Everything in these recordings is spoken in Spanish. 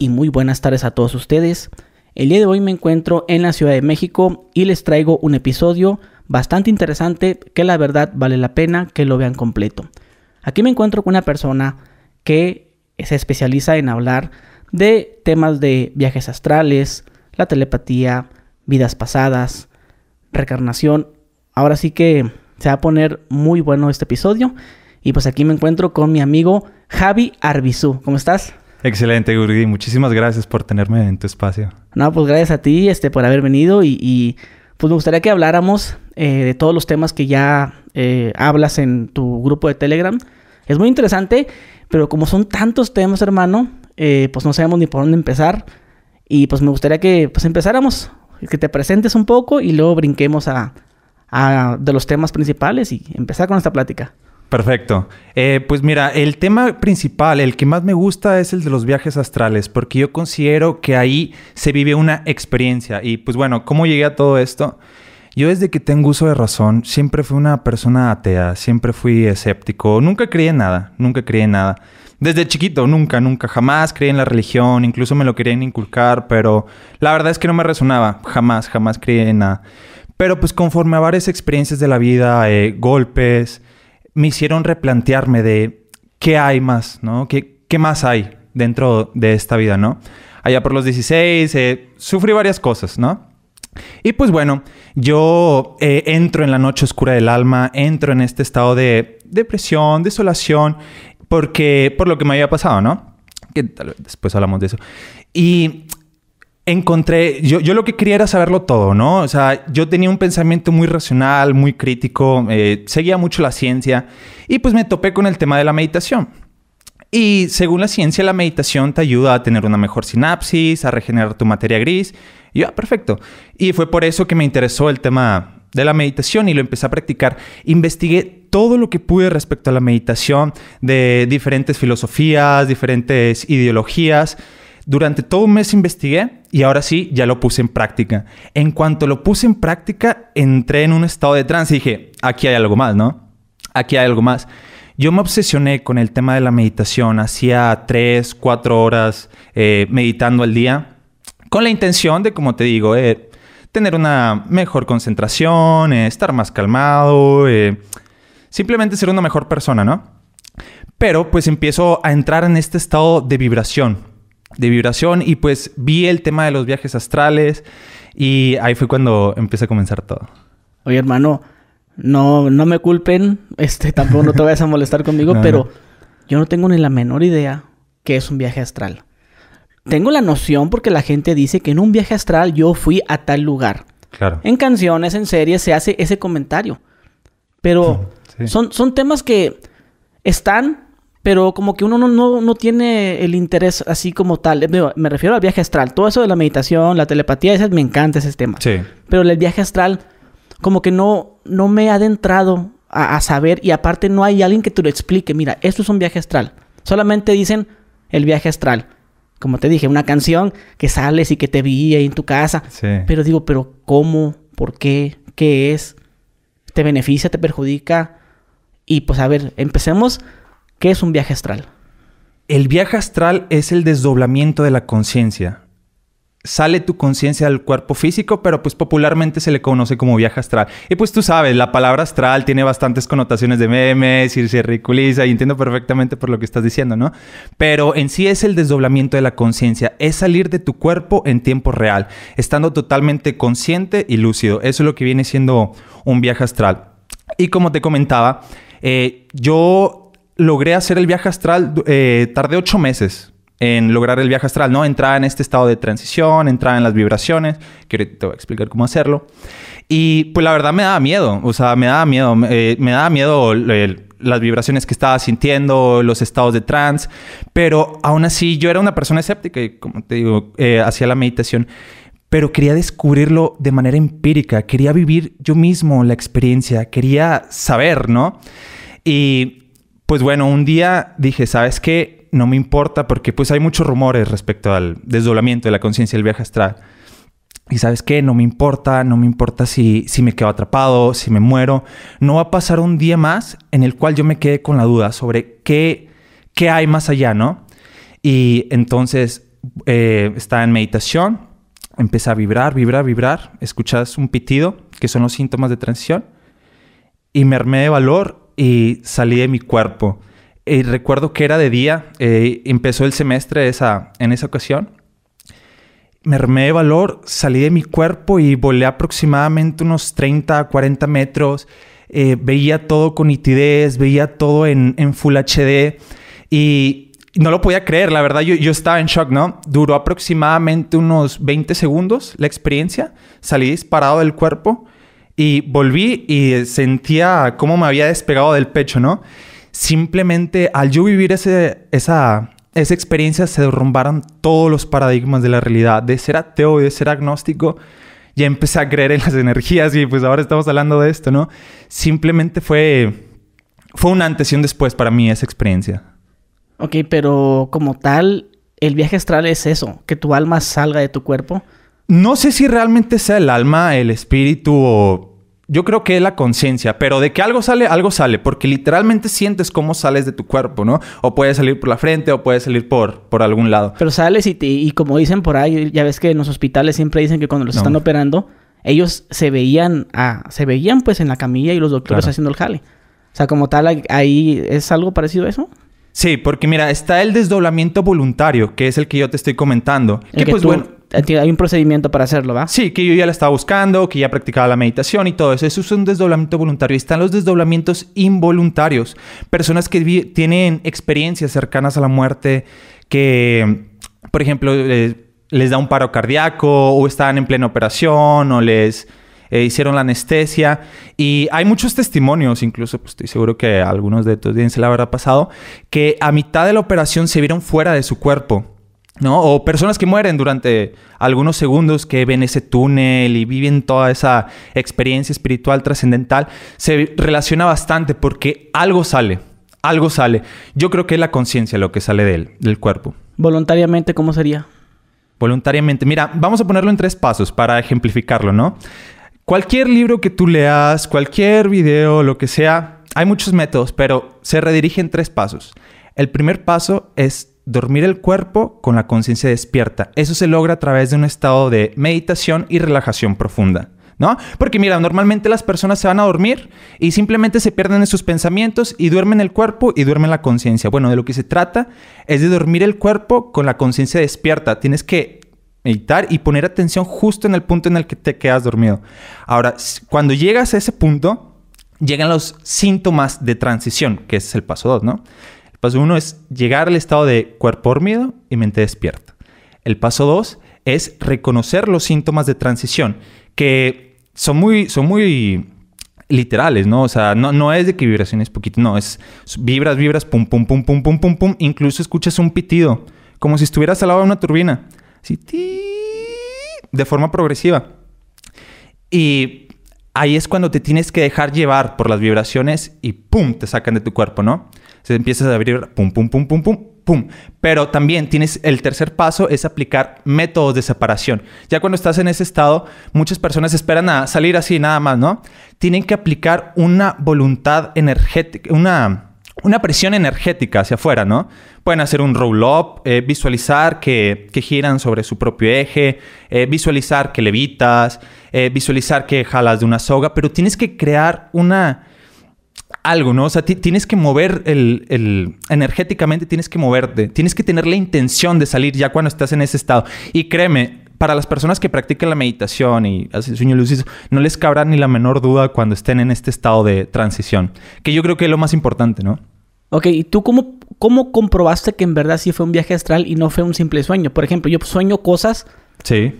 y muy buenas tardes a todos ustedes. El día de hoy me encuentro en la Ciudad de México y les traigo un episodio bastante interesante que la verdad vale la pena que lo vean completo. Aquí me encuentro con una persona que se especializa en hablar de temas de viajes astrales, la telepatía, vidas pasadas, recarnación. Ahora sí que se va a poner muy bueno este episodio. Y pues aquí me encuentro con mi amigo Javi Arbizú. ¿Cómo estás? Excelente, Gurgi. Muchísimas gracias por tenerme en tu espacio. No, pues gracias a ti este, por haber venido y, pues me gustaría que habláramos eh, de todos los temas que ya eh, hablas en tu grupo de Telegram. Es muy interesante, pero como son tantos temas, hermano, eh, pues no sabemos ni por dónde empezar. Y pues me gustaría que pues empezáramos, que te presentes un poco y luego brinquemos a, a de los temas principales y empezar con esta plática. Perfecto. Eh, pues mira, el tema principal, el que más me gusta es el de los viajes astrales, porque yo considero que ahí se vive una experiencia. Y pues bueno, ¿cómo llegué a todo esto? Yo desde que tengo uso de razón, siempre fui una persona atea, siempre fui escéptico, nunca creí en nada, nunca creí en nada. Desde chiquito, nunca, nunca, jamás creí en la religión, incluso me lo querían inculcar, pero la verdad es que no me resonaba, jamás, jamás creí en nada. Pero pues conforme a varias experiencias de la vida, eh, golpes, me hicieron replantearme de qué hay más, ¿no? ¿Qué, qué más hay dentro de esta vida, ¿no? Allá por los 16 eh, sufrí varias cosas, ¿no? Y pues bueno, yo eh, entro en la noche oscura del alma, entro en este estado de depresión, desolación, porque por lo que me había pasado, ¿no? Que después hablamos de eso. Y encontré, yo, yo, lo que quería era saberlo todo, ¿no? O sea, yo tenía un pensamiento muy racional, muy crítico, eh, seguía mucho la ciencia y pues me topé con el tema de la meditación. Y según la ciencia, la meditación te ayuda a tener una mejor sinapsis, a regenerar tu materia gris. Y ya, ah, perfecto. Y fue por eso que me interesó el tema de la meditación y lo empecé a practicar. Investigué todo lo que pude respecto a la meditación de diferentes filosofías, diferentes ideologías. Durante todo un mes investigué y ahora sí, ya lo puse en práctica. En cuanto lo puse en práctica, entré en un estado de trance y dije, aquí hay algo más, ¿no? Aquí hay algo más. Yo me obsesioné con el tema de la meditación. Hacía tres, cuatro horas eh, meditando al día con la intención de, como te digo, eh, tener una mejor concentración, eh, estar más calmado, simplemente ser una mejor persona, ¿no? Pero pues empiezo a entrar en este estado de vibración de vibración y pues vi el tema de los viajes astrales y ahí fue cuando empecé a comenzar todo. Oye, hermano, no, no me culpen, este, tampoco no te vayas a molestar conmigo, pero yo no tengo ni la menor idea qué es un viaje astral. Tengo la noción porque la gente dice que en un viaje astral yo fui a tal lugar. Claro. En canciones, en series, se hace ese comentario. Pero son, son temas que están pero como que uno no, tiene el interés así como tal. Me refiero al viaje astral. Todo eso de la meditación, la telepatía, ese, me encanta ese tema. Sí. Pero el viaje astral, como que no, no me ha adentrado a, saber y aparte no hay alguien que te lo explique. Mira, esto es un viaje astral. Solamente dicen el viaje astral. Como te dije, una canción que sales y que te vi ahí en tu casa. Sí. Pero digo, pero ¿cómo? ¿Por qué? ¿Qué es? ¿Te beneficia? ¿Te perjudica? Y pues a ver, empecemos ¿Qué es un viaje astral? El viaje astral es el desdoblamiento de la conciencia. Sale tu conciencia del cuerpo físico, pero pues popularmente se le conoce como viaje astral. Y pues tú sabes, la palabra astral tiene bastantes connotaciones de memes y se ridiculiza y entiendo perfectamente por lo que estás diciendo, ¿no? Pero en sí es el desdoblamiento de la conciencia, es salir de tu cuerpo en tiempo real, estando totalmente consciente y lúcido. Eso es lo que viene siendo un viaje astral. Y como te comentaba, eh, yo logré hacer el viaje astral, eh, tardé ocho meses en lograr el viaje astral, ¿no? Entrar en este estado de transición, entrar en las vibraciones, que ahorita te voy a explicar cómo hacerlo. Y pues la verdad me daba miedo, o sea, me daba miedo, eh, me daba miedo las vibraciones que estaba sintiendo, los estados de trance, pero aún así yo era una persona escéptica y como te digo, eh, hacía la meditación, pero quería descubrirlo de manera empírica, quería vivir yo mismo la experiencia, quería saber, ¿no? Y pues bueno, un día dije, ¿sabes qué? No me importa porque pues hay muchos rumores respecto al desdoblamiento de la conciencia del viaje astral. Y sabes qué, no me importa, no me importa si, si me quedo atrapado, si me muero. No va a pasar un día más en el cual yo me quede con la duda sobre qué, qué hay más allá, ¿no? Y entonces eh, estaba en meditación, empecé a vibrar, vibrar, vibrar, escuchas un pitido, que son los síntomas de transición, y me armé de valor y salí de mi cuerpo. Y recuerdo que era de día, eh, empezó el semestre esa, en esa ocasión. Me armé de valor, salí de mi cuerpo y volé aproximadamente unos 30, 40 metros. Eh, veía todo con nitidez, veía todo en, en Full HD y no lo podía creer, la verdad yo, yo estaba en shock, ¿no? Duró aproximadamente unos 20 segundos la experiencia, salí disparado del cuerpo y volví y sentía cómo me había despegado del pecho, ¿no? Simplemente al yo vivir ese, esa, esa experiencia se derrumbaron todos los paradigmas de la realidad, de ser ateo y de ser agnóstico. Ya empecé a creer en las energías y pues ahora estamos hablando de esto, ¿no? Simplemente fue, fue una antes y un después para mí esa experiencia. Ok, pero como tal, el viaje astral es eso, que tu alma salga de tu cuerpo. No sé si realmente sea el alma, el espíritu o... Yo creo que es la conciencia, pero de que algo sale, algo sale, porque literalmente sientes cómo sales de tu cuerpo, ¿no? O puede salir por la frente o puede salir por, por algún lado. Pero sales y, te- y como dicen por ahí, ya ves que en los hospitales siempre dicen que cuando los No. están operando, ellos se veían, ah, se veían pues en la camilla y los doctores Claro. haciendo el jale. O sea, como tal, ahí es algo parecido a eso. Sí, porque mira, está el desdoblamiento voluntario, que es el que yo te estoy comentando. El Que que pues tú- bueno, hay un procedimiento para hacerlo, ¿va? Sí, que yo ya la estaba buscando, que ya practicaba la meditación y todo eso. Eso es un desdoblamiento voluntario. Y están los desdoblamientos involuntarios. Personas que tienen experiencias cercanas a la muerte, que, por ejemplo, les da un paro cardíaco o están en plena operación o les eh, hicieron la anestesia. Y hay muchos testimonios, incluso pues, estoy seguro que algunos de tu audiencia le habrá pasado, que a mitad de la operación se vieron fuera de su cuerpo. ¿No? O personas que mueren durante algunos segundos que ven ese túnel y viven toda esa experiencia espiritual trascendental, se relaciona bastante porque algo sale, algo sale. Yo creo que es la conciencia lo que sale del, del cuerpo. Voluntariamente, ¿cómo sería? Voluntariamente. Mira, vamos a ponerlo en tres pasos para ejemplificarlo, ¿no? Cualquier libro que tú leas, cualquier video, lo que sea, hay muchos métodos, pero se redirige en tres pasos. El primer paso es dormir el cuerpo con la conciencia despierta. Eso se logra a través de un estado de meditación y relajación profunda. ¿No? Porque mira, normalmente las personas se van a dormir y simplemente se pierden en sus pensamientos y duermen el cuerpo y duermen la conciencia. Bueno, de lo que se trata es de dormir el cuerpo con la conciencia despierta. Tienes que meditar y poner atención justo en el punto en el que te quedas dormido. Ahora, cuando llegas a ese punto, llegan los síntomas de transición, que es el paso 2, ¿no? Paso 1 es llegar al estado de cuerpo dormido y mente despierta. El paso 2 es reconocer los síntomas de transición, que son muy, son muy literales, ¿no? O sea, no, no es de que vibraciones poquito, no, es vibras, vibras, pum, pum, pum, pum, pum, pum, pum, incluso escuchas un pitido, como si estuvieras al lado de una turbina, así, de forma progresiva. Y ahí es cuando te tienes que dejar llevar por las vibraciones y pum, te sacan de tu cuerpo, ¿no? Se empiezas a abrir, pum, pum, pum, pum, pum, pum. Pero también tienes el tercer paso es aplicar métodos de separación. Ya cuando estás en ese estado, muchas personas esperan a salir así nada más, ¿no? Tienen que aplicar una voluntad energética, una una presión energética hacia afuera, ¿no? Pueden hacer un roll-up, eh, visualizar que, que giran sobre su propio eje, eh, visualizar que levitas, eh, visualizar que jalas de una soga, pero tienes que crear una... Algo, ¿no? O sea, ti- tienes que mover el, el- energéticamente, tienes que moverte, tienes que tener la intención de salir ya cuando estás en ese estado. Y créeme, para las personas que practican la meditación y hacen sueño lúcido, no les cabrá ni la menor duda cuando estén en este estado de transición, que yo creo que es lo más importante, ¿no? Ok, ¿y tú cómo, cómo comprobaste que en verdad sí fue un viaje astral y no fue un simple sueño? Por ejemplo, yo sueño cosas, Sí.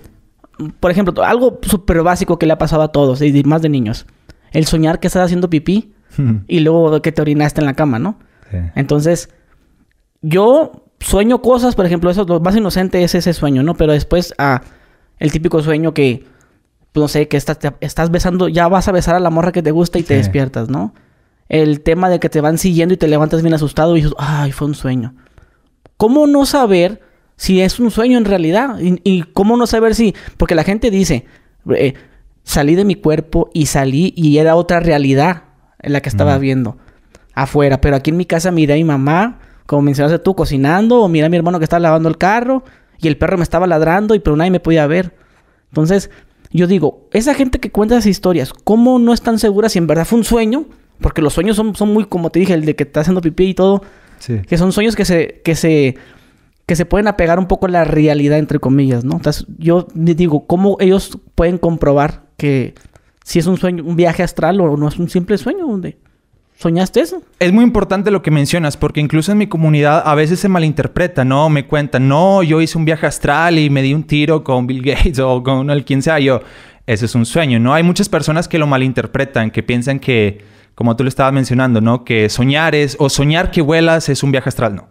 por ejemplo, algo súper básico que le ha pasado a todos, y más de niños. El soñar que estás haciendo pipí y luego que te orinaste en la cama, ¿no? Sí. Entonces, yo sueño cosas, por ejemplo, eso lo más inocente es ese sueño, ¿no? Pero después, ah, el típico sueño que, pues, no sé, que estás, te- estás besando, ya vas a besar a la morra que te gusta y te despiertas, ¿no? El tema de que te van siguiendo y te levantas bien asustado y dices, ay, fue un sueño. ¿Cómo no saber si es un sueño en realidad? Y, y cómo no saber si, porque la gente dice, eh, salí de mi cuerpo y salí y era otra realidad la que estaba viendo afuera. Pero aquí en mi casa miré a mi mamá, como mencionaste tú, cocinando, o miré a mi hermano que estaba lavando el carro y el perro me estaba ladrando y pero nadie me podía ver. Entonces, yo digo, esa gente que cuenta esas historias, ¿cómo no están seguras si en verdad fue un sueño? Porque los sueños son, son muy, como te dije, el de que está haciendo pipí y todo. Que son sueños que se, que se, que se pueden apegar un poco a la realidad, entre comillas, ¿no? Entonces, yo digo, ¿cómo ellos pueden comprobar que si es un sueño, un viaje astral o no es un simple sueño? Donde ¿Soñaste eso? Es muy importante lo que mencionas, porque incluso en mi comunidad a veces se malinterpreta, ¿no? Me cuentan, no, yo hice un viaje astral y me di un tiro con Bill Gates o con el quien sea. Yo, ese es un sueño, ¿no? Hay muchas personas que lo malinterpretan, que piensan que, como tú lo estabas mencionando, ¿no? Que soñar es, o soñar que vuelas es un viaje astral, no.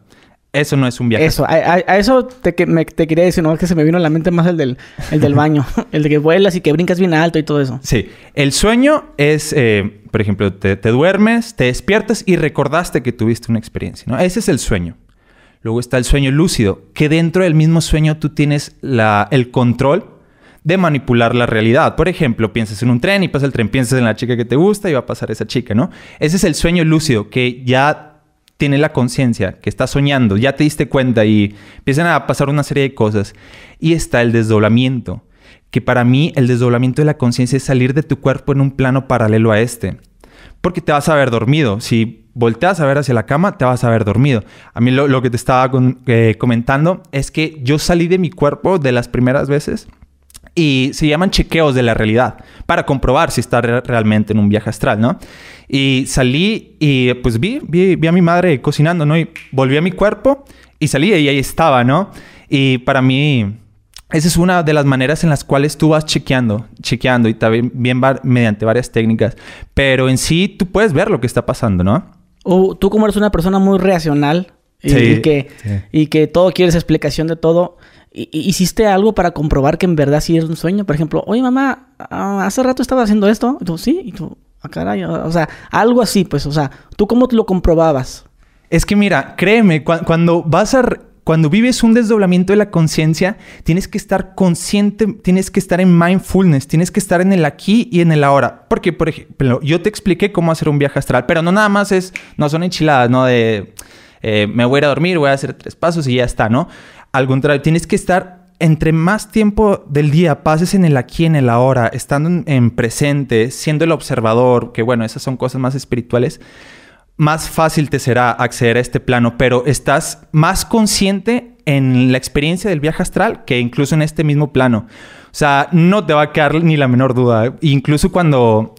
Eso no es un viaje. Eso, a, eso te, te, quería decir, no es que se me vino a la mente más el del, el del baño, el de que vuelas y que brincas bien alto y todo eso. Sí, el sueño es, eh, por ejemplo, te, duermes, te despiertas y recordaste que tuviste una experiencia, ¿no? Ese es el sueño. Luego está el sueño lúcido, que dentro del mismo sueño tú tienes la, el control de manipular la realidad. Por ejemplo, piensas en un tren y pasa el tren, piensas en la chica que te gusta y va a pasar esa chica, ¿no? Ese es el sueño lúcido, que ya tiene la conciencia, que está soñando, ya te diste cuenta y empiezan a pasar una serie de cosas. Y está el desdoblamiento, que para mí el desdoblamiento de la conciencia es salir de tu cuerpo en un plano paralelo a este. Porque te vas a ver dormido. Si volteas a ver hacia la cama, te vas a ver dormido. A mí lo, que te estaba eh, comentando es que yo salí de mi cuerpo de las primeras veces y se llaman chequeos de la realidad para comprobar si está realmente en un viaje astral, ¿no? Y salí y pues vi, vi, a mi madre cocinando, ¿no? Y volví a mi cuerpo y salí y ahí estaba, ¿no? Y para mí, esa es una de las maneras en las cuales tú vas chequeando, chequeando y también bien mediante varias técnicas. Pero en sí tú puedes ver lo que está pasando, ¿no? O tú como eres una persona muy racional y, que, y que todo quieres explicación de todo ¿Hiciste algo para comprobar que en verdad sí es un sueño? Por ejemplo, oye mamá, ah, hace rato estaba haciendo esto. Y tú, sí, y tú, ah, caray. O sea, algo así, pues, o sea, ¿tú cómo lo comprobabas? Es que mira, créeme, cuando vas a. Cuando vives un desdoblamiento de la conciencia, tienes que estar consciente, tienes que estar en mindfulness, tienes que estar en el aquí y en el ahora. Porque, por ejemplo, yo te expliqué cómo hacer un viaje astral, pero no nada más es, no son enchiladas, ¿no? De eh, me voy a ir a dormir, voy a hacer tres pasos y ya está, ¿no? Al contrario, tienes que estar entre más tiempo del día pases en el aquí, en el ahora, estando en, presente, siendo el observador, que bueno, esas son cosas más espirituales, más fácil te será acceder a este plano, pero estás más consciente en la experiencia del viaje astral que incluso en este mismo plano. O sea, no te va a quedar ni la menor duda. Incluso cuando...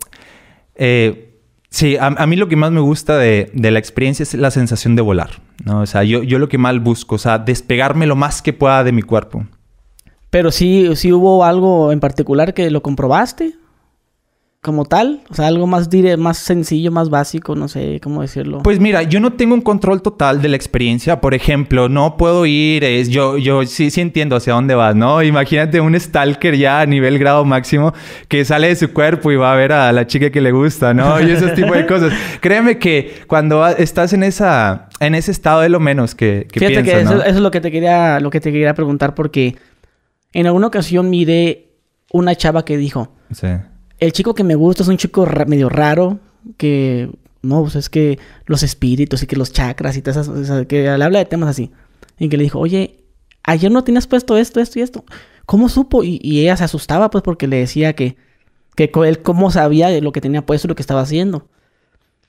Eh, Sí, a, mí lo que más me gusta de, la experiencia es la sensación de volar, ¿no? O sea, yo, yo lo que más busco, o sea, despegarme lo más que pueda de mi cuerpo. Pero sí, sí hubo algo en particular que lo comprobaste como tal? O sea, algo más, dire más sencillo, más básico, no sé cómo decirlo. Pues mira, yo no tengo un control total de la experiencia. Por ejemplo, no puedo ir, es, yo, yo sí, sí entiendo hacia dónde vas, ¿no? Imagínate un stalker ya a nivel grado máximo que sale de su cuerpo y va a ver a la chica que le gusta, ¿no? Y ese tipo de cosas. Créeme que cuando estás en esa, en ese estado de lo menos que, que Fíjate que eso, es lo que te quería, lo que te quería preguntar porque en alguna ocasión miré una chava que dijo... Sí el chico que me gusta es un chico medio raro, que no, pues es que los espíritus y que los chakras y todas esas, que le habla de temas así. Y que le dijo, oye, ayer no tenías puesto esto, esto y esto. ¿Cómo supo? Y, ella se asustaba, pues, porque le decía que, que él cómo sabía de lo que tenía puesto y lo que estaba haciendo.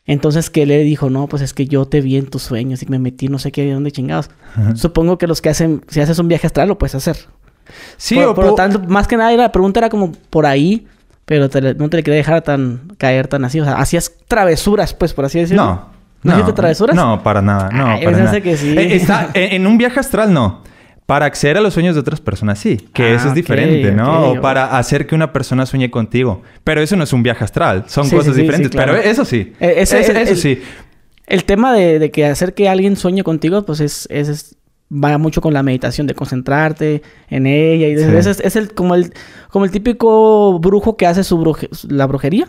Entonces que le dijo, no, pues es que yo te vi en tus sueños y me metí no sé qué, de dónde chingados. Supongo que los que hacen, si haces un viaje astral, lo puedes hacer. Sí, por, o por lo tanto, más que nada la pregunta era como por ahí pero no te le quería dejar tan caer tan así. O sea, hacías travesuras, pues, por así decirlo. No. ¿No, hiciste travesuras? No, para nada. No, para nada. Que sí. Eh, está, en un viaje astral, no. Para acceder a los sueños de otras personas, sí. Que eso es ah, diferente, ¿no? o para hacer que una persona sueñe contigo. Pero eso no es un viaje astral. Son cosas diferentes. Pero eso sí. Eh, eso sí. El tema de, de, que hacer que alguien sueñe contigo, pues es, es, va mucho con la meditación, de concentrarte en ella. Y es, el, como, el, como el típico brujo que hace su la brujería.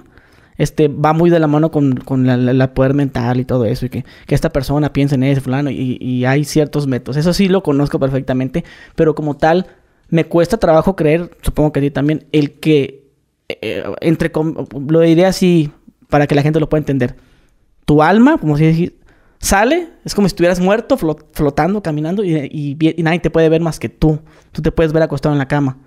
Este, va muy de la mano con, con la, poder mental y todo eso. Y que, que esta persona piense en ese fulano. Y, y, hay ciertos métodos. Eso sí lo conozco perfectamente. Pero como tal, me cuesta trabajo creer, supongo que a ti también, el que, eh, entre, lo diré así para que la gente lo pueda entender. Tu alma, como si sale, es como si estuvieras muerto, flotando, caminando y, y, nadie te puede ver más que tú. Tú te puedes ver acostado en la cama.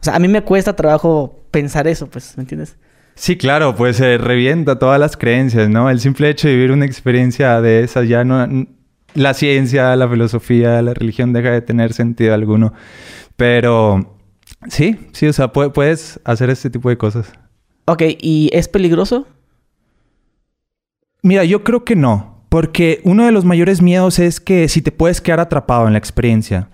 O sea, a mí me cuesta trabajo pensar eso, pues, ¿me entiendes? Sí, claro, pues se revienta todas las creencias, ¿no? El simple hecho de vivir una experiencia de esas ya no... La ciencia, la filosofía, la religión deja de tener sentido alguno. Pero sí, sí, o sea, puedes hacer este tipo de cosas. Ok, ¿y es peligroso? Mira, yo creo que no, porque uno de los mayores miedos es que si te puedes quedar atrapado en la experiencia.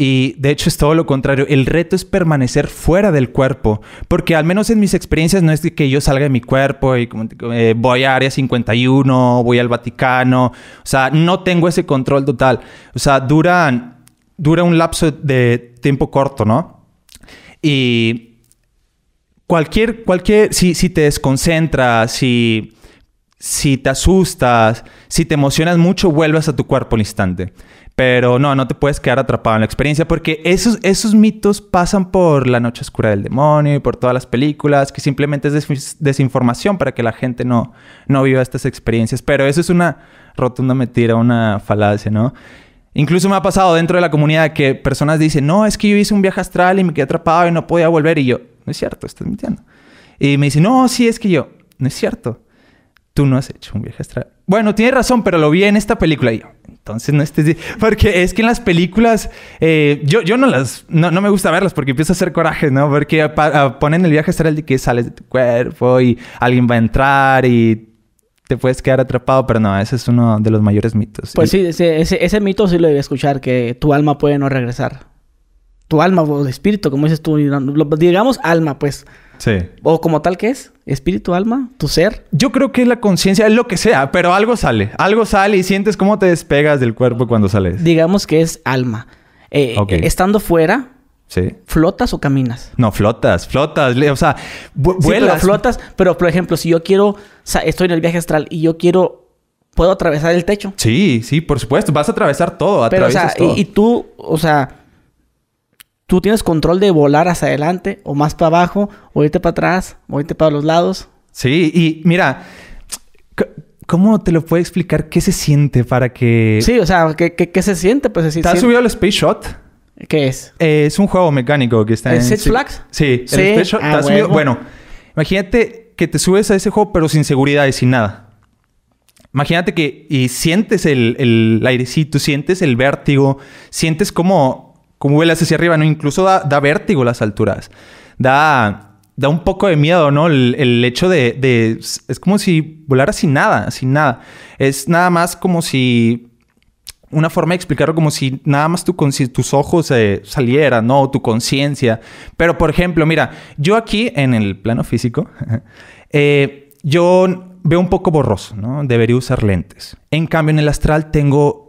Y de hecho es todo lo contrario. El reto es permanecer fuera del cuerpo. Porque al menos en mis experiencias no es que yo salga de mi cuerpo y eh, voy a Área 51, voy al Vaticano. O sea, no tengo ese control total. O sea, dura, dura un lapso de tiempo corto, ¿no? Y cualquier, cualquier, si, si te desconcentras, si si te asustas, si te emocionas mucho, vuelves a tu cuerpo al instante. Pero no, no te puedes quedar atrapado en la experiencia porque esos, esos mitos pasan por la noche oscura del demonio y por todas las películas, que simplemente es desinformación para que la gente no, no viva estas experiencias. Pero eso es una rotunda mentira, una falacia, ¿no? Incluso me ha pasado dentro de la comunidad que personas dicen, no, es que yo hice un viaje astral y me quedé atrapado y no podía volver. Y yo, no es cierto, estás mintiendo. Y me dicen, no, sí, es que yo, no es cierto tú no has hecho un viaje astral. Bueno, tienes razón, pero lo vi en esta película y yo, entonces no estés... Porque es que en las películas, eh, yo, yo no las, no, me gusta verlas porque empieza a hacer coraje, ¿no? Porque ponen el viaje astral de que sales de tu cuerpo y alguien va a entrar y te puedes quedar atrapado, pero no, ese es uno de los mayores mitos. Pues sí, ese, ese, mito sí lo debí escuchar, que tu alma puede no regresar. Tu alma o espíritu, como dices tú, digamos alma, pues. Sí. O como tal que es, espíritu, alma, tu ser. Yo creo que es la conciencia, es lo que sea, pero algo sale. Algo sale y sientes cómo te despegas del cuerpo cuando sales. Digamos que es alma. Eh, estando fuera, Sí. ¿Flotas o caminas? No, flotas, flotas. O sea, vuelas. pero flotas. Pero, por ejemplo, si yo quiero... O sea, estoy en el viaje astral y yo quiero... ¿Puedo atravesar el techo? Sí, sí, por supuesto. Vas a atravesar todo. Pero, o sea, y, tú... O sea tú tienes control de volar hacia adelante o más para abajo, o irte para atrás, o irte para los lados. Sí, y mira, ¿cómo te lo puedo explicar? ¿Qué se siente para que...? Sí, o sea, ¿qué, qué, se siente? Pues, ¿Te has subido al Space Shot? ¿Qué es? Eh, es un juego mecánico que está en... ¿Six Flags? Sí, el Space Shot. Ah, bueno, imagínate que te subes a ese juego pero sin seguridad y sin nada. Imagínate que y sientes el, el airecito, sientes el vértigo, sientes como como vuelas hacia arriba, ¿no? Incluso da, vértigo las alturas. Da, da un poco de miedo, ¿no? El, hecho de, Es como si volara sin nada, sin nada. Es nada más como si... Una forma de explicarlo como si nada más tu, tus ojos eh, salieran, ¿no? Tu conciencia. Pero, por ejemplo, mira, yo aquí en el plano físico, eh, yo veo un poco borroso, ¿no? Debería usar lentes. En cambio, en el astral tengo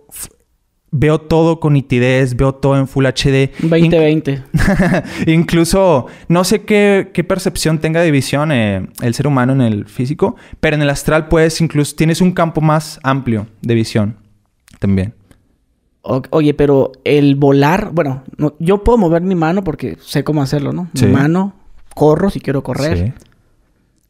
veo todo con nitidez, veo todo en Full HD. 2020. Incluso, no sé qué, percepción tenga de visión eh, el ser humano en el físico, pero en el astral puedes incluso, tienes un campo más amplio de visión también. oye, pero el volar, bueno, yo puedo mover mi mano porque sé cómo hacerlo, ¿no? Mi mano, corro si quiero correr,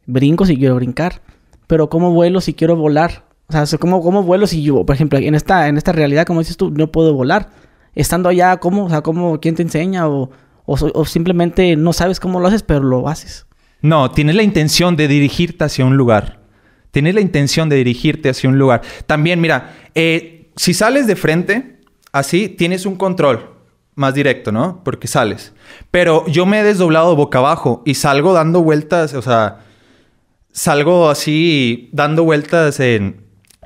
brinco si quiero brincar, pero ¿cómo vuelo si quiero volar? O sea, ¿cómo, cómo vuelo si yo, por ejemplo, en esta, en esta realidad, como dices tú, no puedo volar? Estando allá, ¿cómo? O sea, ¿cómo, ¿quién te enseña? O, o, simplemente no sabes cómo lo haces, pero lo haces. No, tienes la intención de dirigirte hacia un lugar. Tienes la intención de dirigirte hacia un lugar. También, mira, eh, si sales de frente, así, tienes un control más directo, ¿no? Porque sales. Pero yo me he desdoblado boca abajo y salgo dando vueltas, o sea, salgo así dando vueltas en,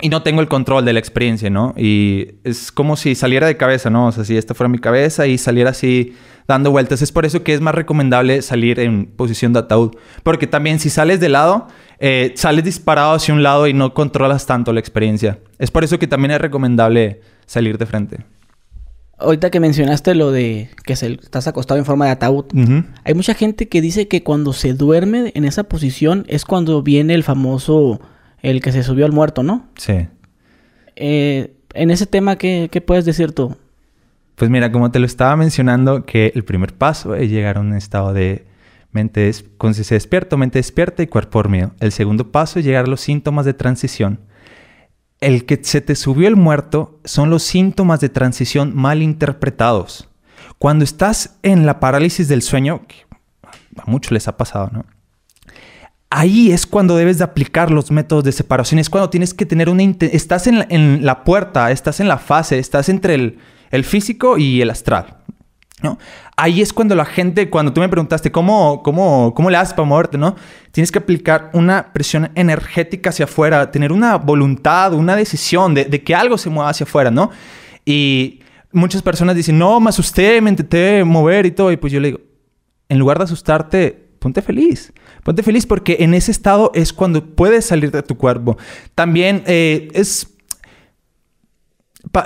y no tengo el control de la experiencia, ¿no? Y es como si saliera de cabeza, ¿no? O sea, si esta fuera mi cabeza y saliera así dando vueltas. Es por eso que es más recomendable salir en posición de ataúd. Porque también si sales de lado, eh, sales disparado hacia un lado y no controlas tanto la experiencia. Es por eso que también es recomendable salir de frente. Ahorita que mencionaste lo de que estás acostado en forma de ataúd, hay mucha gente que dice que cuando se duerme en esa posición es cuando viene el famoso el que se subió al muerto, ¿no? Sí. Eh, en ese tema, ¿qué, puedes decir tú? Pues mira, como te lo estaba mencionando, que el primer paso es llegar a un estado de mente, cuando se despierta, mente despierta y cuerpo dormido. El segundo paso es llegar a los síntomas de transición. el que se te subió el muerto son los síntomas de transición mal interpretados. Cuando estás en la parálisis del sueño, que a muchos les ha pasado, ¿no? Ahí es cuando debes de aplicar los métodos de separación. Es cuando tienes que tener una... Estás en la, puerta, estás en la fase, estás entre el, físico y el astral. ¿no? Ahí es cuando la gente, cuando tú me preguntaste cómo, cómo, cómo le haces para moverte, ¿no? Tienes que aplicar una presión energética hacia afuera, tener una voluntad, una decisión de, de que algo se mueva hacia afuera, ¿no? Y muchas personas dicen, no, me asusté, me intenté mover y todo. Y pues yo le digo, en lugar de asustarte, ponte feliz. Ponte feliz porque en ese estado es cuando puedes salir de tu cuerpo. También eh, es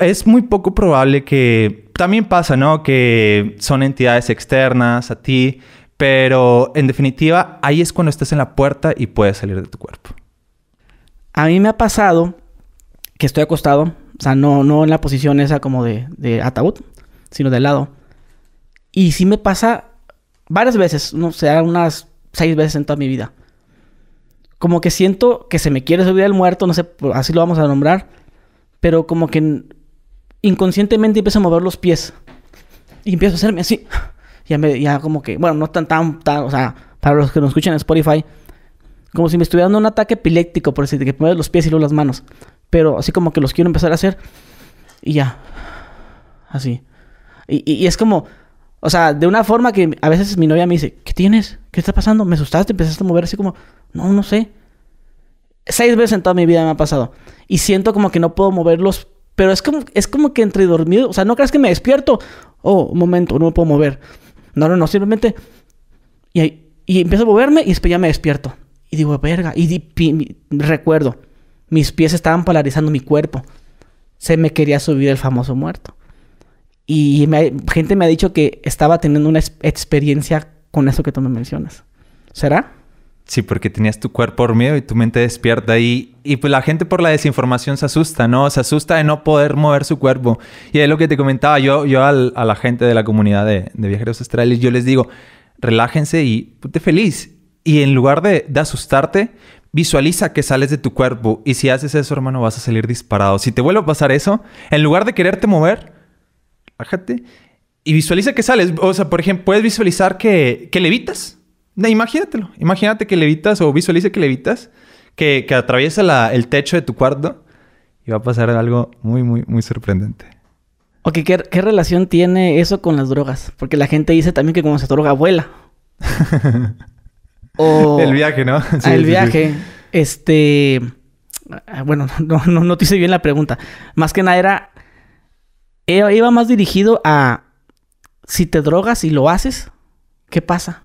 es muy poco probable que... También pasa, ¿no? Que son entidades externas a ti, pero en definitiva ahí es cuando estás en la puerta y puedes salir de tu cuerpo. A mí me ha pasado que estoy acostado, o sea, no, no en la posición esa como de, ataúd, sino de lado. Y sí me pasa varias veces, no sé, unas seis veces en toda mi vida. Como que siento que se me quiere subir el muerto, no sé, así lo vamos a nombrar. Pero como que inconscientemente empiezo a mover los pies. Y empiezo a hacerme así. Ya, me, ya como que, bueno, no tan, tan, tan, o sea, para los que nos escuchan en Spotify, como si me estuviera dando un ataque epiléptico, por decir, que mueves los pies y luego las manos. Pero así como que los quiero empezar a hacer. Y ya. Así. Y, es como, o sea, de una forma que a veces mi novia me dice, ¿qué tienes? ¿Qué está pasando? ¿Me asustaste? Empezaste a mover así como, no, no sé. Seis veces en toda mi vida me ha pasado. Y siento como que no puedo mover los pero es como, es como que entre dormido, o sea, no creas que me despierto. Oh, un momento, no me puedo mover. No, no, no, simplemente. Y, y empiezo a moverme y después ya me despierto. Y digo, verga. Y, recuerdo, mis pies estaban polarizando mi cuerpo. Se me quería subir el famoso muerto. Y gente me ha dicho que estaba teniendo una experiencia con eso que tú me mencionas. ¿Será? Sí, porque tenías tu cuerpo dormido y tu mente despierta y, y pues la gente por la desinformación se asusta, ¿no? Se asusta de no poder mover su cuerpo. Y es lo que te comentaba yo, yo a la gente de la comunidad de, de, viajeros astrales, yo les digo, relájense y ponte feliz. Y en lugar de, de asustarte, visualiza que sales de tu cuerpo. Y si haces eso, hermano, vas a salir disparado. Si te vuelve a pasar eso, en lugar de quererte mover, bájate y visualiza que sales. O sea, por ejemplo, puedes visualizar que, que levitas imagínatelo. Imagínate que levitas o visualice que levitas, que, que atraviesa el techo de tu cuarto y va a pasar algo muy, muy, muy sorprendente. Ok, ¿qué, ¿qué, relación tiene eso con las drogas? Porque la gente dice también que cuando se droga vuela. o... El viaje, ¿no? Sí, el viaje. Este... Ah, bueno, no, no, no te hice bien la pregunta. Más que nada era... Iba más dirigido a... Si te drogas y lo haces, ¿qué pasa?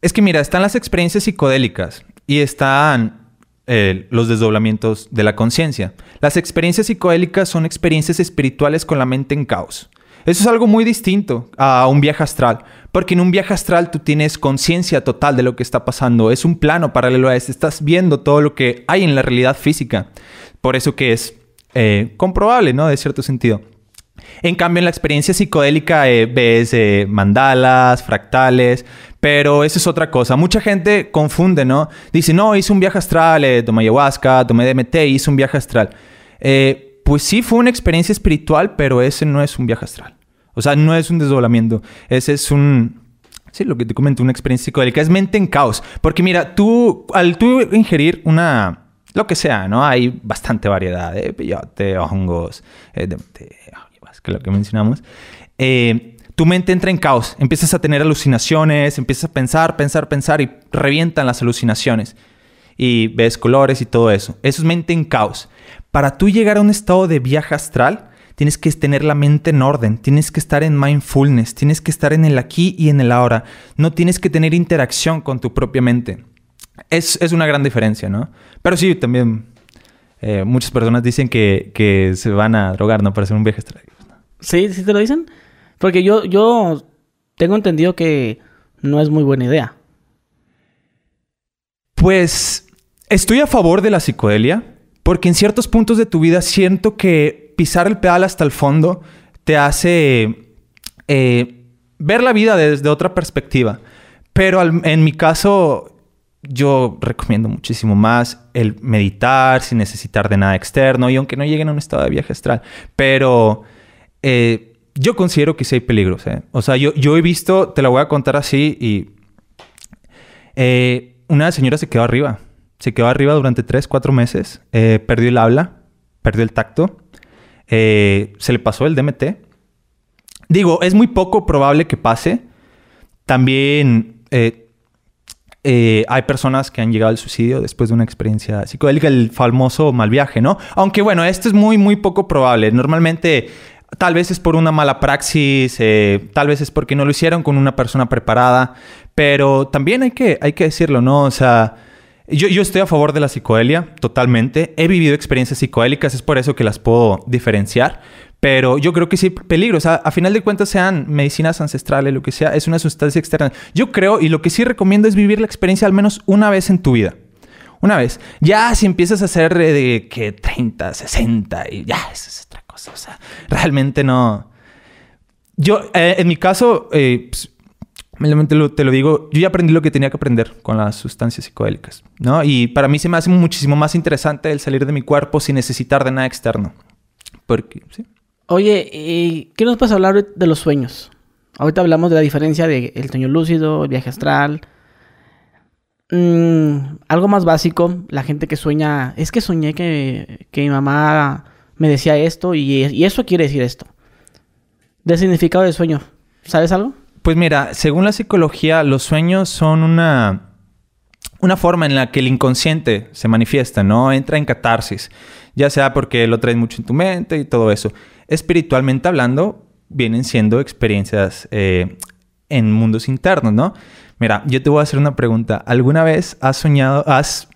Es que mira, están las experiencias psicodélicas y están eh, los desdoblamientos de la conciencia. Las experiencias psicodélicas son experiencias espirituales con la mente en caos. Eso es algo muy distinto a un viaje astral, porque en un viaje astral tú tienes conciencia total de lo que está pasando. Es un plano paralelo a este. Estás viendo todo lo que hay en la realidad física. Por eso que es eh, comprobable, ¿no? De cierto sentido. En cambio, en la experiencia psicodélica eh, ves mandalas, fractales, pero eso es otra cosa. Mucha gente confunde, ¿no? Dice, no, hice un viaje astral, eh, tomé ayahuasca, tomé DMT, hice un viaje astral. Eh, pues sí, fue una experiencia espiritual, pero ese no es un viaje astral. O sea, no es un desdoblamiento. Ese es un... Sí, lo que te comento, una experiencia psicodélica. Es mente en caos. Porque mira, tú, al tú ingerir una... Lo que sea, ¿no? Hay bastante variedad de peyote, hongos, eh, Ayahuasca, lo que mencionamos. Eh, tu mente entra en caos, empiezas a tener alucinaciones, empiezas a pensar, pensar, pensar y revientan las alucinaciones. Y ves colores y todo eso. Eso es mente en caos. Para tú llegar a un estado de viaje astral, tienes que tener la mente en orden, tienes que estar en mindfulness, tienes que estar en el aquí y en el ahora. No tienes que tener interacción con tu propia mente. Es, una gran diferencia, ¿no? Pero sí, también eh, muchas personas dicen que, que, se van a drogar, ¿no? Para hacer un viaje astral. Sí, sí te lo dicen. Porque yo, yo tengo entendido que no es muy buena idea. Pues estoy a favor de la psicodelia, porque en ciertos puntos de tu vida siento que pisar el pedal hasta el fondo te hace eh, ver la vida desde otra perspectiva. Pero en mi caso, yo recomiendo muchísimo más el meditar sin necesitar de nada externo y aunque no lleguen a un estado de viaje astral. Pero eh, yo considero que sí hay peligros. ¿eh? O sea, yo, yo he visto, te la voy a contar así y eh, una señora se quedó arriba. Se quedó arriba durante tres, cuatro meses. perdió el habla, perdió el tacto. se le pasó el DMT. Digo, es muy poco probable que pase. También eh, hay personas que han llegado al suicidio después de una experiencia psicodélica, el famoso mal viaje, ¿no? Aunque bueno, esto es muy, muy poco probable. Normalmente, tal vez es por una mala praxis, eh, tal vez es porque no lo hicieron con una persona preparada, pero también hay que, hay que decirlo, ¿no? O sea, yo, yo estoy a favor de la psicodelia, totalmente. He vivido experiencias psicodélicas, es por eso que las puedo diferenciar. Pero yo creo que sí peligro. O sea, a final de cuentas sean medicinas ancestrales, lo que sea, es una sustancia externa. Yo creo y lo que sí recomiendo es vivir la experiencia al menos una vez en tu vida. Una vez. Ya si empiezas a hacer de, que 30, 60 y ya, es O sea, realmente no. Yo, eh, en mi caso, eh, pues, te lo digo, yo ya aprendí lo que tenía que aprender con las sustancias psicodélicas, ¿no? Y para mí se me hace muchísimo más interesante el salir de mi cuerpo sin necesitar de nada externo. Porque, ¿sí? Oye, ¿qué nos puedes hablar de los sueños? Ahorita hablamos de la diferencia del el sueño lúcido, el viaje astral. Mm, algo más básico, la gente que sueña, es que soñé que, mi mamá me decía esto y, y, eso quiere decir esto. Del significado del sueño, ¿sabes algo? Pues mira, según la psicología, los sueños son una, una forma en la que el inconsciente se manifiesta, ¿no? Entra en catarsis, ya sea porque lo traes mucho en tu mente y todo eso espiritualmente hablando, vienen siendo experiencias eh, en mundos internos, ¿no? Mira, yo te voy a hacer una pregunta. ¿Alguna vez has soñado, has,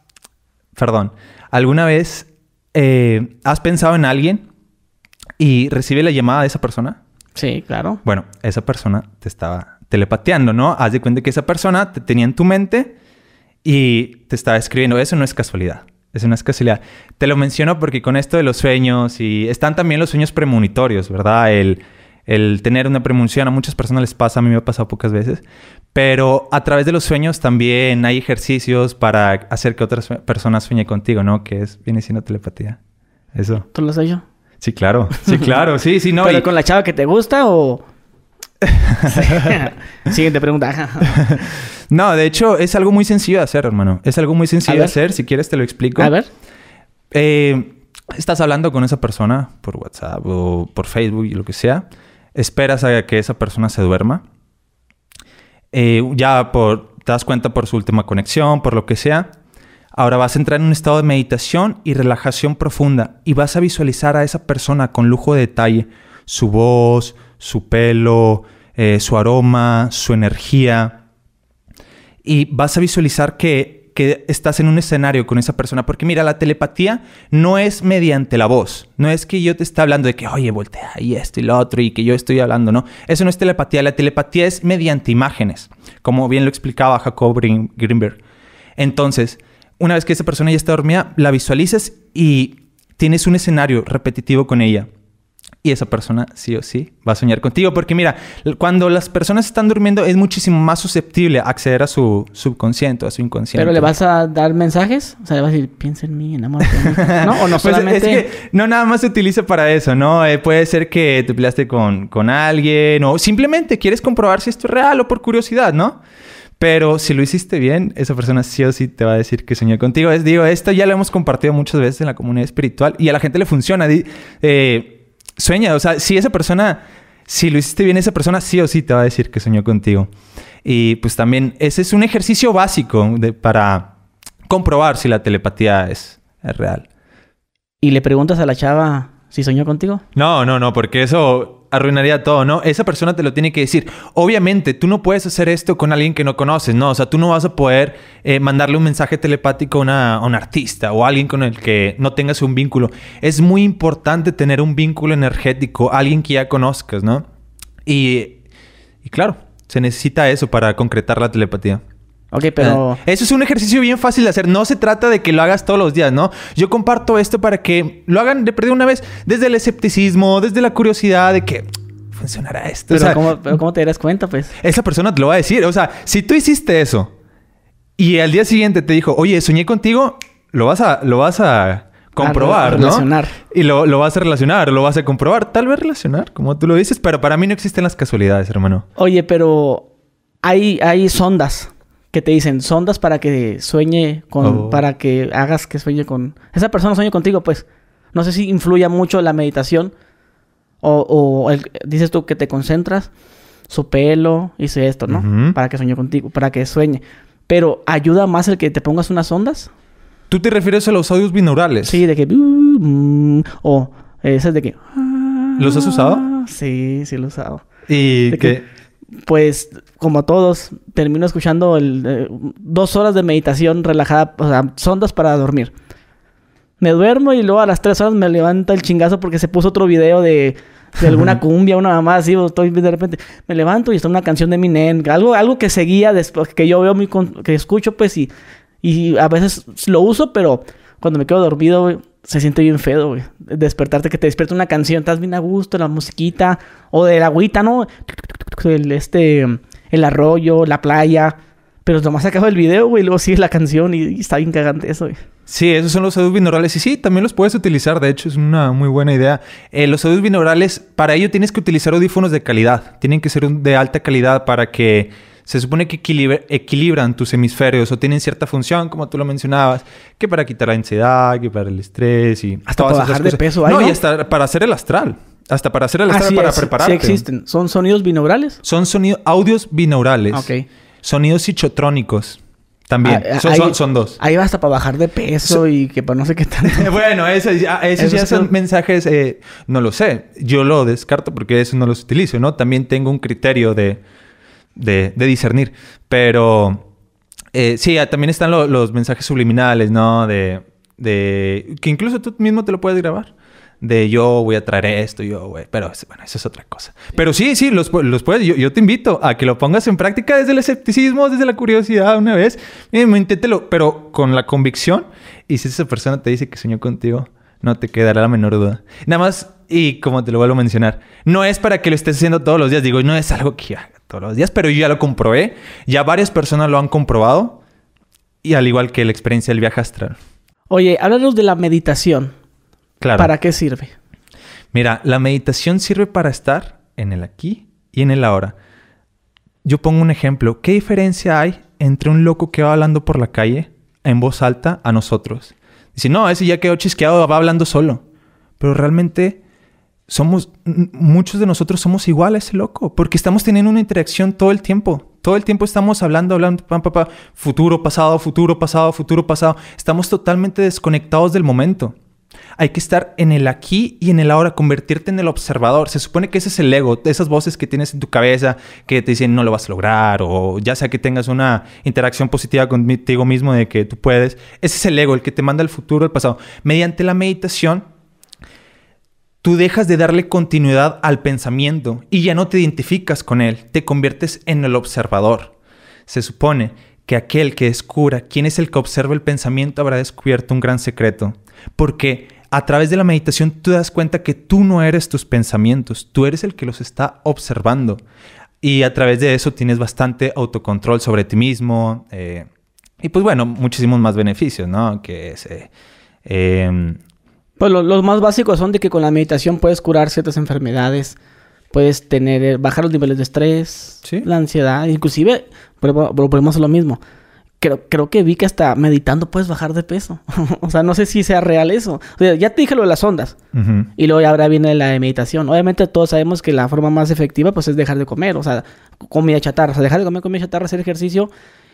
perdón, alguna vez eh, has pensado en alguien y recibe la llamada de esa persona? Sí, claro. Bueno, esa persona te estaba telepateando, ¿no? Haz de cuenta que esa persona te tenía en tu mente y te estaba escribiendo. Eso no es casualidad. Es una casualidad. Te lo menciono porque con esto de los sueños y están también los sueños premonitorios, ¿verdad? El, el tener una premonición a muchas personas les pasa, a mí me ha pasado pocas veces, pero a través de los sueños también hay ejercicios para hacer que otras personas sueñen contigo, ¿no? Que es, viene siendo telepatía. Eso. ¿Tú lo sé yo? Sí, claro. Sí, claro. Sí, sí, no. ¿Pero con la chava que te gusta o...? Siguiente pregunta. no, de hecho, es algo muy sencillo de hacer, hermano. Es algo muy sencillo de hacer. Si quieres, te lo explico. A ver. Eh, estás hablando con esa persona por WhatsApp o por Facebook y lo que sea. Esperas a que esa persona se duerma. Eh, ya por, te das cuenta por su última conexión, por lo que sea. Ahora vas a entrar en un estado de meditación y relajación profunda y vas a visualizar a esa persona con lujo de detalle, su voz, su pelo, eh, su aroma, su energía. Y vas a visualizar que, estás en un escenario con esa persona. Porque mira, la telepatía no es mediante la voz. No es que yo te esté hablando de que, oye, voltea y esto y lo otro y que yo estoy hablando, ¿no? Eso no es telepatía. La telepatía es mediante imágenes, como bien lo explicaba Jacob Greenberg. Entonces, una vez que esa persona ya está dormida, la visualizas y tienes un escenario repetitivo con ella y esa persona sí o sí va a soñar contigo. Porque mira, cuando las personas están durmiendo es muchísimo más susceptible a acceder a su subconsciente, a su inconsciente. ¿Pero le vas a dar mensajes? O sea, le vas a decir, piensa en mí, enamórate de mí. ¿No? O no pues solamente... es que no nada más se utiliza para eso, ¿no? Eh, puede ser que te peleaste con, con alguien o simplemente quieres comprobar si esto es real o por curiosidad, ¿no? Pero si lo hiciste bien, esa persona sí o sí te va a decir que soñó contigo. Es, digo, esto ya lo hemos compartido muchas veces en la comunidad espiritual y a la gente le funciona. Eh, sueña. O sea, si esa persona, si lo hiciste bien, esa persona sí o sí te va a decir que soñó contigo. Y pues también ese es un ejercicio básico de, para comprobar si la telepatía es, es real. ¿Y le preguntas a la chava si soñó contigo? No, no, no, porque eso arruinaría todo, ¿no? Esa persona te lo tiene que decir. Obviamente, tú no puedes hacer esto con alguien que no conoces, ¿no? O sea, tú no vas a poder eh, mandarle un mensaje telepático a, un artista o a alguien con el que no tengas un vínculo. Es muy importante tener un vínculo energético, alguien que ya conozcas, ¿no? Y, y claro, se necesita eso para concretar la telepatía. Ok, pero... Eh, eso es un ejercicio bien fácil de hacer. No se trata de que lo hagas todos los días, ¿no? Yo comparto esto para que lo hagan de perder una vez desde el escepticismo, desde la curiosidad de que funcionará esto. Pero, ¿cómo, te das cuenta, pues? Esa persona te lo va a decir. O sea, si tú hiciste eso y al día siguiente te dijo, oye, soñé contigo, lo vas a, lo vas a comprobar, A ¿no? relacionar. Y lo, lo vas a relacionar, lo vas a comprobar. Tal vez relacionar, como tú lo dices, pero para mí no existen las casualidades, hermano. Oye, pero hay, hay sondas que te dicen sondas para que sueñe con, Oh. para que hagas que sueñe con esa persona sueñe contigo, pues. No sé si influya mucho la meditación o, o el- dices tú que te concentras, su pelo, hice esto, ¿no? Para que sueñe contigo, para que sueñe. Pero ayuda más el que te pongas unas ondas. ¿Tú te refieres a los audios binaurales? Sí, de que mm, o ese de que ¿Los has usado? Sí, sí lo he usado. Y que... que- pues como todos, termino escuchando el, eh, dos horas de meditación relajada, o sea, sondas para dormir. Me duermo y luego a las tres horas me levanta el chingazo porque se puso otro video de, de alguna cumbia, una mamá así, estoy de repente, me levanto y está una canción de Eminem, algo, algo que seguía después, que yo veo muy, con- que escucho pues y, y a veces lo uso, pero cuando me quedo dormido, se siente bien feo, güey. Despertarte, que te despierta una canción, estás bien a gusto, la musiquita, o del agüita, ¿no? El, este, el arroyo, la playa. Pero nomás acaba el video, güey, y luego sigue la canción y, y está bien cagante eso, güey. Sí, esos son los audios binaurales. Y sí, también los puedes utilizar. De hecho, es una muy buena idea. Eh, los audios binaurales, para ello tienes que utilizar audífonos de calidad. Tienen que ser de alta calidad para que se supone que equilibra- equilibran tus hemisferios o tienen cierta función, como tú lo mencionabas, que para quitar la ansiedad, que para el estrés y Hasta todas para esas bajar de peso hay, No, y hasta para hacer el astral. Hasta para hacer el Así para es, prepararte. Sí existen. ¿Son sonidos binaurales? Son sonidos, audios binaurales. Ok. Sonidos psichotrónicos. También. Ah, son, ahí- son- son dos. Ahí va hasta para bajar de peso y que para no sé qué tanto. bueno, esos, ya- esos Eso ya es son mensajes, eh, no lo sé. Yo lo descarto porque eso no los utilizo, ¿no? También tengo un criterio de, de, de discernir. Pero eh, sí, ah, también están lo- los mensajes subliminales, ¿no? De, de. que incluso tú mismo te lo puedes grabar. De yo voy a traer esto, yo, güey. Pero bueno, eso es otra cosa. Pero sí, sí, los, los puedes. Yo, yo te invito a que lo pongas en práctica desde el escepticismo, desde la curiosidad una vez. Eh, inténtelo, pero con la convicción. Y si esa persona te dice que soñó contigo, no te quedará la menor duda. Nada más, y como te lo vuelvo a mencionar, no es para que lo estés haciendo todos los días. Digo, no es algo que haga todos los días, pero yo ya lo comprobé. Ya varias personas lo han comprobado. Y al igual que la experiencia del viaje astral. Oye, háblanos de la meditación. Claro. ¿Para qué sirve? Mira, la meditación sirve para estar en el aquí y en el ahora. Yo pongo un ejemplo. ¿Qué diferencia hay entre un loco que va hablando por la calle en voz alta a nosotros? Dice, no, ese ya quedó chisqueado, va hablando solo. Pero realmente somos, muchos de nosotros somos igual a ese loco, porque estamos teniendo una interacción todo el tiempo. Todo el tiempo estamos hablando, hablando, pam, pam, pam, futuro, pasado, futuro, pasado, futuro, pasado. Estamos totalmente desconectados del momento. Hay que estar en el aquí y en el ahora, convertirte en el observador. Se supone que ese es el ego, esas voces que tienes en tu cabeza que te dicen no lo vas a lograr o ya sea que tengas una interacción positiva contigo mismo de que tú puedes. Ese es el ego, el que te manda el futuro, el pasado. Mediante la meditación, tú dejas de darle continuidad al pensamiento y ya no te identificas con él, te conviertes en el observador. Se supone que aquel que descubra quién es el que observa el pensamiento habrá descubierto un gran secreto, porque a través de la meditación tú te das cuenta que tú no eres tus pensamientos, tú eres el que los está observando. Y a través de eso tienes bastante autocontrol sobre ti mismo. eh, y pues bueno, muchísimos más beneficios, ¿no? Que eh, em, Pues lo- los más básicos son de que con la meditación puedes curar ciertas enfermedades, puedes tener, eh, bajar los niveles de estrés, Sí. la ansiedad, inclusive, pero volvemos a lo mismo. Creo, creo que vi que hasta meditando puedes bajar de peso. o sea, no sé si sea real eso. O sea, ya te dije lo de las ondas. ujú. Y luego ya ahora viene la de meditación. Obviamente todos sabemos que la forma más efectiva pues es dejar de comer, o sea, comida chatarra, o sea, dejar de comer comida chatarra, hacer ejercicio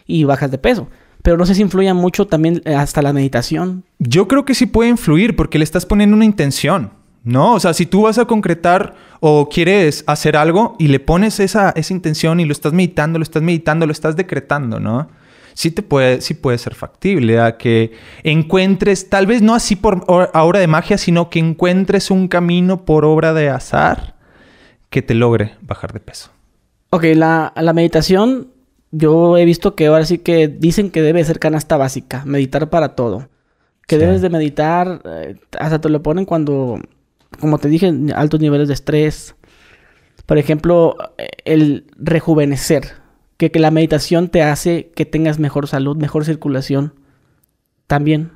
y bajas de peso. Pero no sé si influya mucho también eh, hasta la meditación. Yo creo que sí puede influir porque le estás poniendo una intención, ¿no? O sea, si tú vas a concretar o quieres hacer algo y le pones esa, esa intención y lo estás meditando, lo estás meditando, lo estás decretando, ¿no? Sí, te puede, sí puede ser factible a que encuentres, tal vez no así por a obra de magia, sino que encuentres un camino por obra de azar que te logre bajar de peso. Ok, la, la meditación, yo he visto que ahora sí que dicen que debe ser canasta básica, meditar para todo. Que Sí. debes de meditar, eh, hasta te lo ponen cuando, como te dije, altos niveles de estrés. Por ejemplo, el rejuvenecer. que, que la meditación te hace que tengas mejor salud, mejor circulación. También.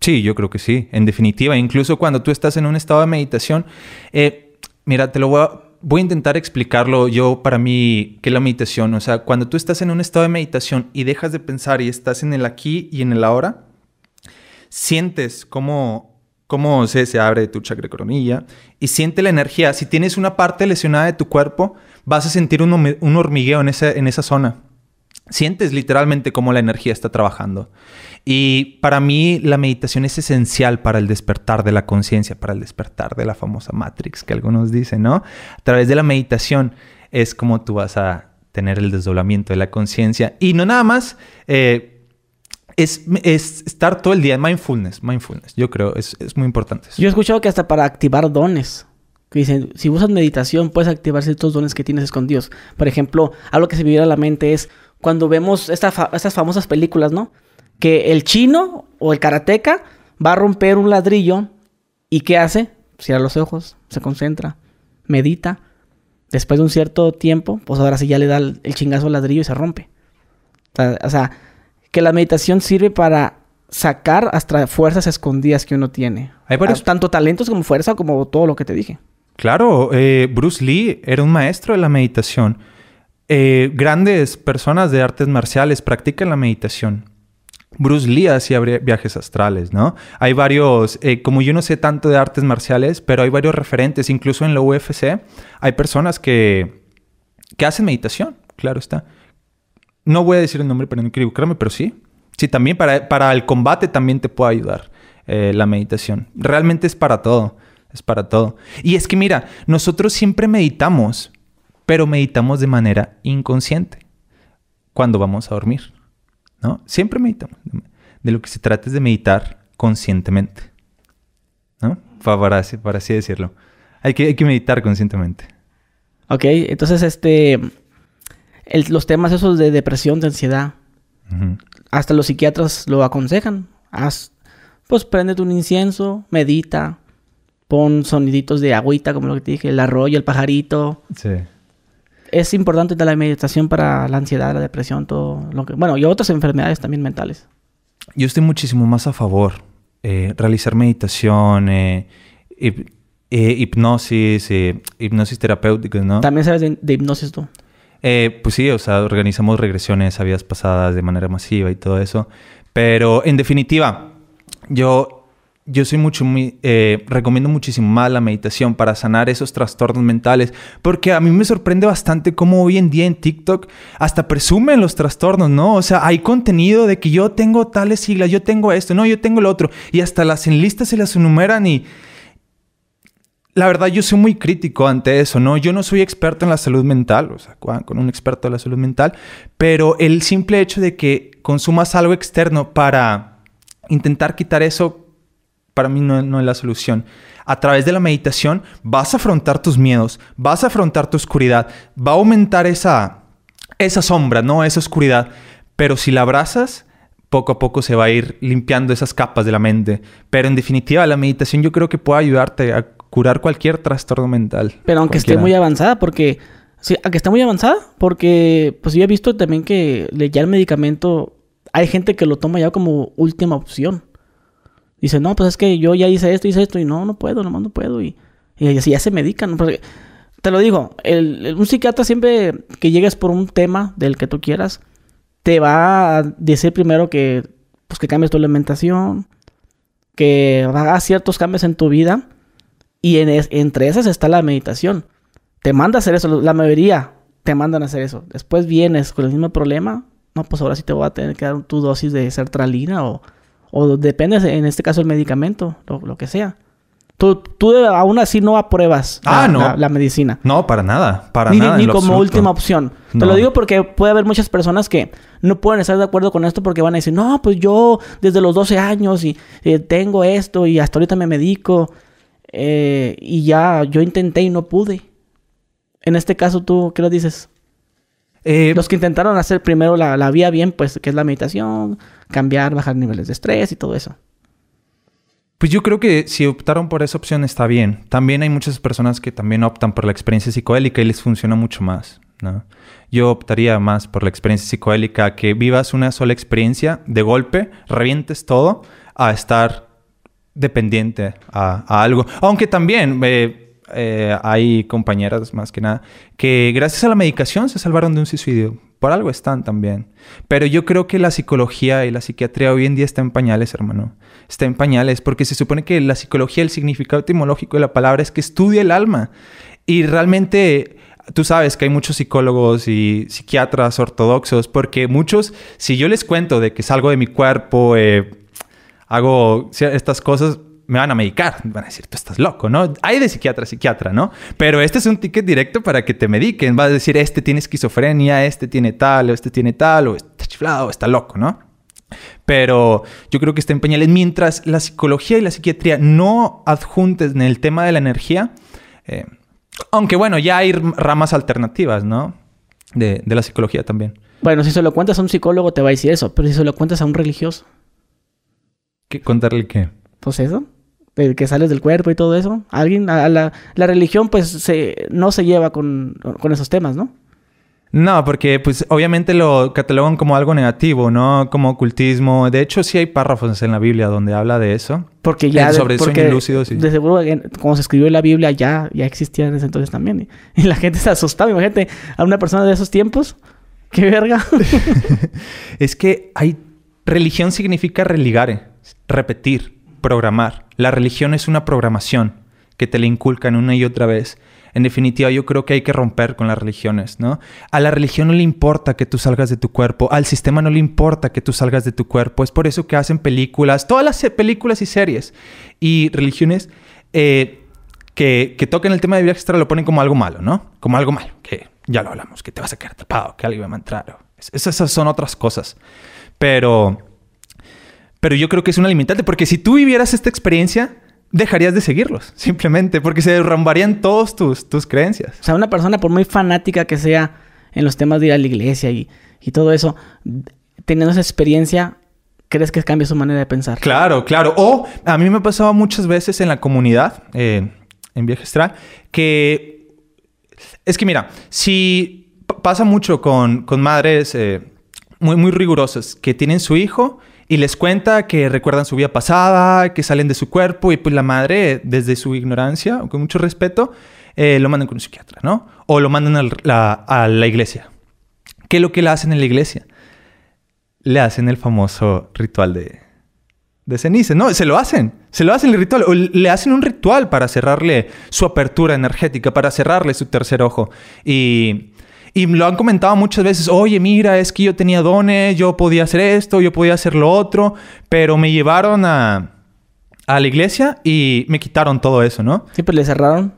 Sí, yo creo que sí, en definitiva. Incluso cuando tú estás en un estado de meditación, eh, mira, te lo voy a, voy a intentar explicarlo yo para mí, que la meditación, o sea, cuando tú estás en un estado de meditación y dejas de pensar y estás en el aquí y en el ahora, sientes cómo, cómo se, se abre tu chakra coronilla y siente la energía. Si tienes una parte lesionada de tu cuerpo, vas a sentir un, hormigueo en esa, en esa zona. Sientes literalmente cómo la energía está trabajando. Y para mí la meditación es esencial para el despertar de la conciencia, para el despertar de la famosa Matrix que algunos dicen, ¿no? A través de la meditación es como tú vas a tener el desdoblamiento de la conciencia. Y no nada más, eh, es, es, estar todo el día en mindfulness, mindfulness, yo creo, es, es muy importante. Yo he escuchado que hasta para activar dones, que dicen, si usas meditación puedes activar ciertos dones que tienes escondidos. Por ejemplo, algo que se me viene a la mente es cuando vemos esta estas famosas películas, ¿no? Que el chino o el karateca va a romper un ladrillo y ¿qué hace? Cierra los ojos, se concentra, medita. Después de un cierto tiempo, pues ahora sí ya le da el, chingazo al ladrillo y se rompe. O sea, que la meditación sirve para sacar hasta fuerzas escondidas que uno tiene. Hay varios... Tanto talentos como fuerza, como todo lo que te dije. Claro, eh, Bruce Lee era un maestro de la meditación. Eh, grandes personas de artes marciales practican la meditación. Bruce Lee hacía viajes astrales, ¿no? Hay varios, eh, como yo no sé tanto de artes marciales, pero hay varios referentes, incluso en la UFC, hay personas que, que hacen meditación, claro está. No voy a decir el nombre para no equivocarme, pero sí. Sí, también para, para el combate también te puede ayudar eh, la meditación. Realmente es para todo, es para todo. Y es que mira, nosotros siempre meditamos, pero meditamos de manera inconsciente cuando vamos a dormir. ¿no? Siempre meditamos. De lo que se trata es de meditar conscientemente. ¿No? Para, así, decirlo. Hay que, hay que meditar conscientemente. Ok, entonces este... El, los temas esos de depresión, de ansiedad, uh -huh. hasta los psiquiatras lo aconsejan. Haz, pues préndete un incienso, medita, pon soniditos de agüita, como lo que te dije, el arroyo, el pajarito. Sí es importante la meditación para la ansiedad, la depresión, todo lo que... Bueno, y otras enfermedades también mentales. Yo estoy muchísimo más a favor. Eh, realizar meditación, eh, hip, eh, hipnosis, hipnosis terapéutica, ¿no? También sabes de, de hipnosis tú. Pues sí, o sea, organizamos regresiones a vidas pasadas de manera masiva y todo eso. Pero en definitiva, yo yo soy mucho, eh, recomiendo muchísimo más la meditación para sanar esos trastornos mentales, porque a mí me sorprende bastante cómo hoy en día en TikTok hasta presumen los trastornos, ¿no? O sea, hay contenido de que yo tengo tales siglas, yo tengo esto, no, yo tengo lo otro, y hasta las en listas se las enumeran y... La verdad, yo soy muy crítico ante eso, ¿no? Yo no soy experto en la salud mental, o sea, con un experto de la salud mental, pero el simple hecho de que consumas algo externo para intentar quitar eso para mí no, no, es la solución. A través de la meditación vas a afrontar tus miedos, vas a afrontar tu oscuridad, va a aumentar esa, esa sombra, ¿no? Esa oscuridad. Pero si la abrazas, poco a poco se va a ir limpiando esas capas de la mente. Pero en definitiva, la meditación yo creo que puede ayudarte a curar cualquier trastorno mental. Pero aunque cualquiera. esté muy avanzada, porque... Sí, aunque esté muy avanzada, porque pues yo he visto también que ya el medicamento, hay gente que lo toma ya como última opción. Dice, no, pues es que yo ya hice esto, hice esto, y no, no puedo, nomás no puedo. Y, y así ya se medican. Porque, te lo digo, el, el, un psiquiatra siempre que llegues por un tema del que tú quieras, te va a decir primero que, pues, que cambies tu alimentación, que hagas ciertos cambios en tu vida, y en es, entre esas está la meditación. Te manda a hacer eso, la mayoría te mandan a hacer eso. Después vienes con el mismo problema, no, pues ahora sí te voy a tener que dar tu dosis de sertralina o o depende, en este caso, el medicamento, lo, lo que sea. Tú, tú, aún así no apruebas ah, la, no. la, la, medicina. No, para nada. Para ni, nada. Ni como absoluto. última opción. No. Te lo digo porque puede haber muchas personas que no pueden estar de acuerdo con esto porque van a decir, no, pues yo desde los 12 años y eh, tengo esto y hasta ahorita me medico eh, y ya yo intenté y no pude. En este caso, ¿tú qué le dices? Eh, Los que intentaron hacer primero la, la, vía bien, pues, que es la meditación, cambiar, bajar niveles de estrés y todo eso. Pues yo creo que si optaron por esa opción está bien. También hay muchas personas que también optan por la experiencia psicodélica y les funciona mucho más, ¿no? Yo optaría más por la experiencia psicodélica, que vivas una sola experiencia de golpe, revientes todo, a estar dependiente a, algo. Aunque también eh, eh, hay compañeras, más que nada, que gracias a la medicación se salvaron de un suicidio. Por algo están también. Pero yo creo que la psicología y la psiquiatría hoy en día está en pañales, hermano. Está en pañales porque se supone que la psicología, el significado etimológico de la palabra es que estudia el alma. Y realmente tú sabes que hay muchos psicólogos y psiquiatras ortodoxos, porque muchos, si yo les cuento de que salgo de mi cuerpo, eh, hago estas cosas, me van a medicar. Van a decir, tú estás loco, ¿no? Hay de psiquiatra a psiquiatra, ¿no? Pero este es un ticket directo para que te mediquen. Va a decir, este tiene esquizofrenia, este tiene tal, o este tiene tal, o está chiflado, está loco, ¿no? Pero yo creo que está en pañales. Mientras la psicología y la psiquiatría no adjuntes en el tema de la energía, eh, aunque bueno, ya hay ramas alternativas, ¿no? De, de la psicología también. Bueno, si se lo cuentas a un psicólogo te va a decir eso, pero si se lo cuentas a un religioso. ¿Qué, ¿Contarle qué? Pues eso, el que sales del cuerpo y todo eso. Alguien, a la, la religión pues se, no se lleva con, con esos temas, ¿no? No, porque pues obviamente lo catalogan como algo negativo, ¿no? Como ocultismo. De hecho, sí hay párrafos en la Biblia donde habla de eso. Porque ya... sobre porque lúcidos. De seguro, como se escribió en la Biblia, ya, ya existía en ese entonces también. Y, la gente se asustaba. Imagínate a una persona de esos tiempos. ¡Qué verga! es que hay... Religión significa religare repetir, programar. La religión es una programación que te la inculcan una y otra vez. En definitiva, yo creo que hay que romper con las religiones, ¿no? A la religión no le importa que tú salgas de tu cuerpo, al sistema no le importa que tú salgas de tu cuerpo. Es por eso que hacen películas, todas las películas y series y religiones eh, que, que toquen el tema de viaje astral lo ponen como algo malo, ¿no? Como algo malo, que ya lo hablamos, que te vas a quedar atrapado, que alguien va a entrar. Esas son otras cosas. Pero pero yo creo que es una limitante, porque si tú vivieras esta experiencia, dejarías de seguirlos, simplemente, porque se derrumbarían todas tus, tus creencias. O sea, una persona, por muy fanática que sea en los temas de ir a la iglesia y, todo eso, teniendo esa experiencia, ¿crees que cambia su manera de pensar? Claro, claro. O a mí me ha pasado muchas veces en la comunidad, eh, en Viaje Astral, que es que mira, si pasa mucho con, madres eh, muy, muy rigurosas que tienen su hijo y les cuenta que recuerdan su vida pasada, que salen de su cuerpo y pues la madre, desde su ignorancia, con mucho respeto, eh, lo mandan con un psiquiatra, ¿no? O lo mandan a la, iglesia. ¿Qué es lo que le hacen en la iglesia? Le hacen el famoso ritual de, de ceniza. No, se lo hacen. Se lo hacen el ritual. O le hacen un ritual para cerrarle su apertura energética, para cerrarle su tercer ojo. Y y lo han comentado muchas veces, oye, mira, es que yo tenía dones, yo podía hacer esto, yo podía hacer lo otro, pero me llevaron a, a la iglesia y me quitaron todo eso, ¿no? Sí, pues le cerraron.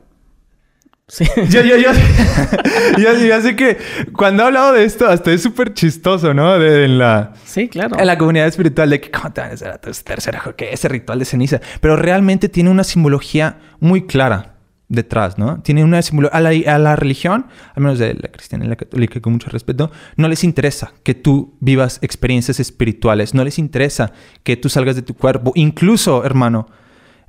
Sí. Yo, yo, yo, yo, sé que cuando he hablado de esto, hasta es súper chistoso, ¿no? De, en la... Sí, claro. En la comunidad espiritual de que, ¿cómo te van a hacer a tu ese ritual de ceniza? Pero realmente tiene una simbología muy clara detrás, ¿no? Tiene una simulación. A la, a la religión, al menos de la cristiana y la católica, con mucho respeto, no les interesa que tú vivas experiencias espirituales, no les interesa que tú salgas de tu cuerpo. Incluso, hermano,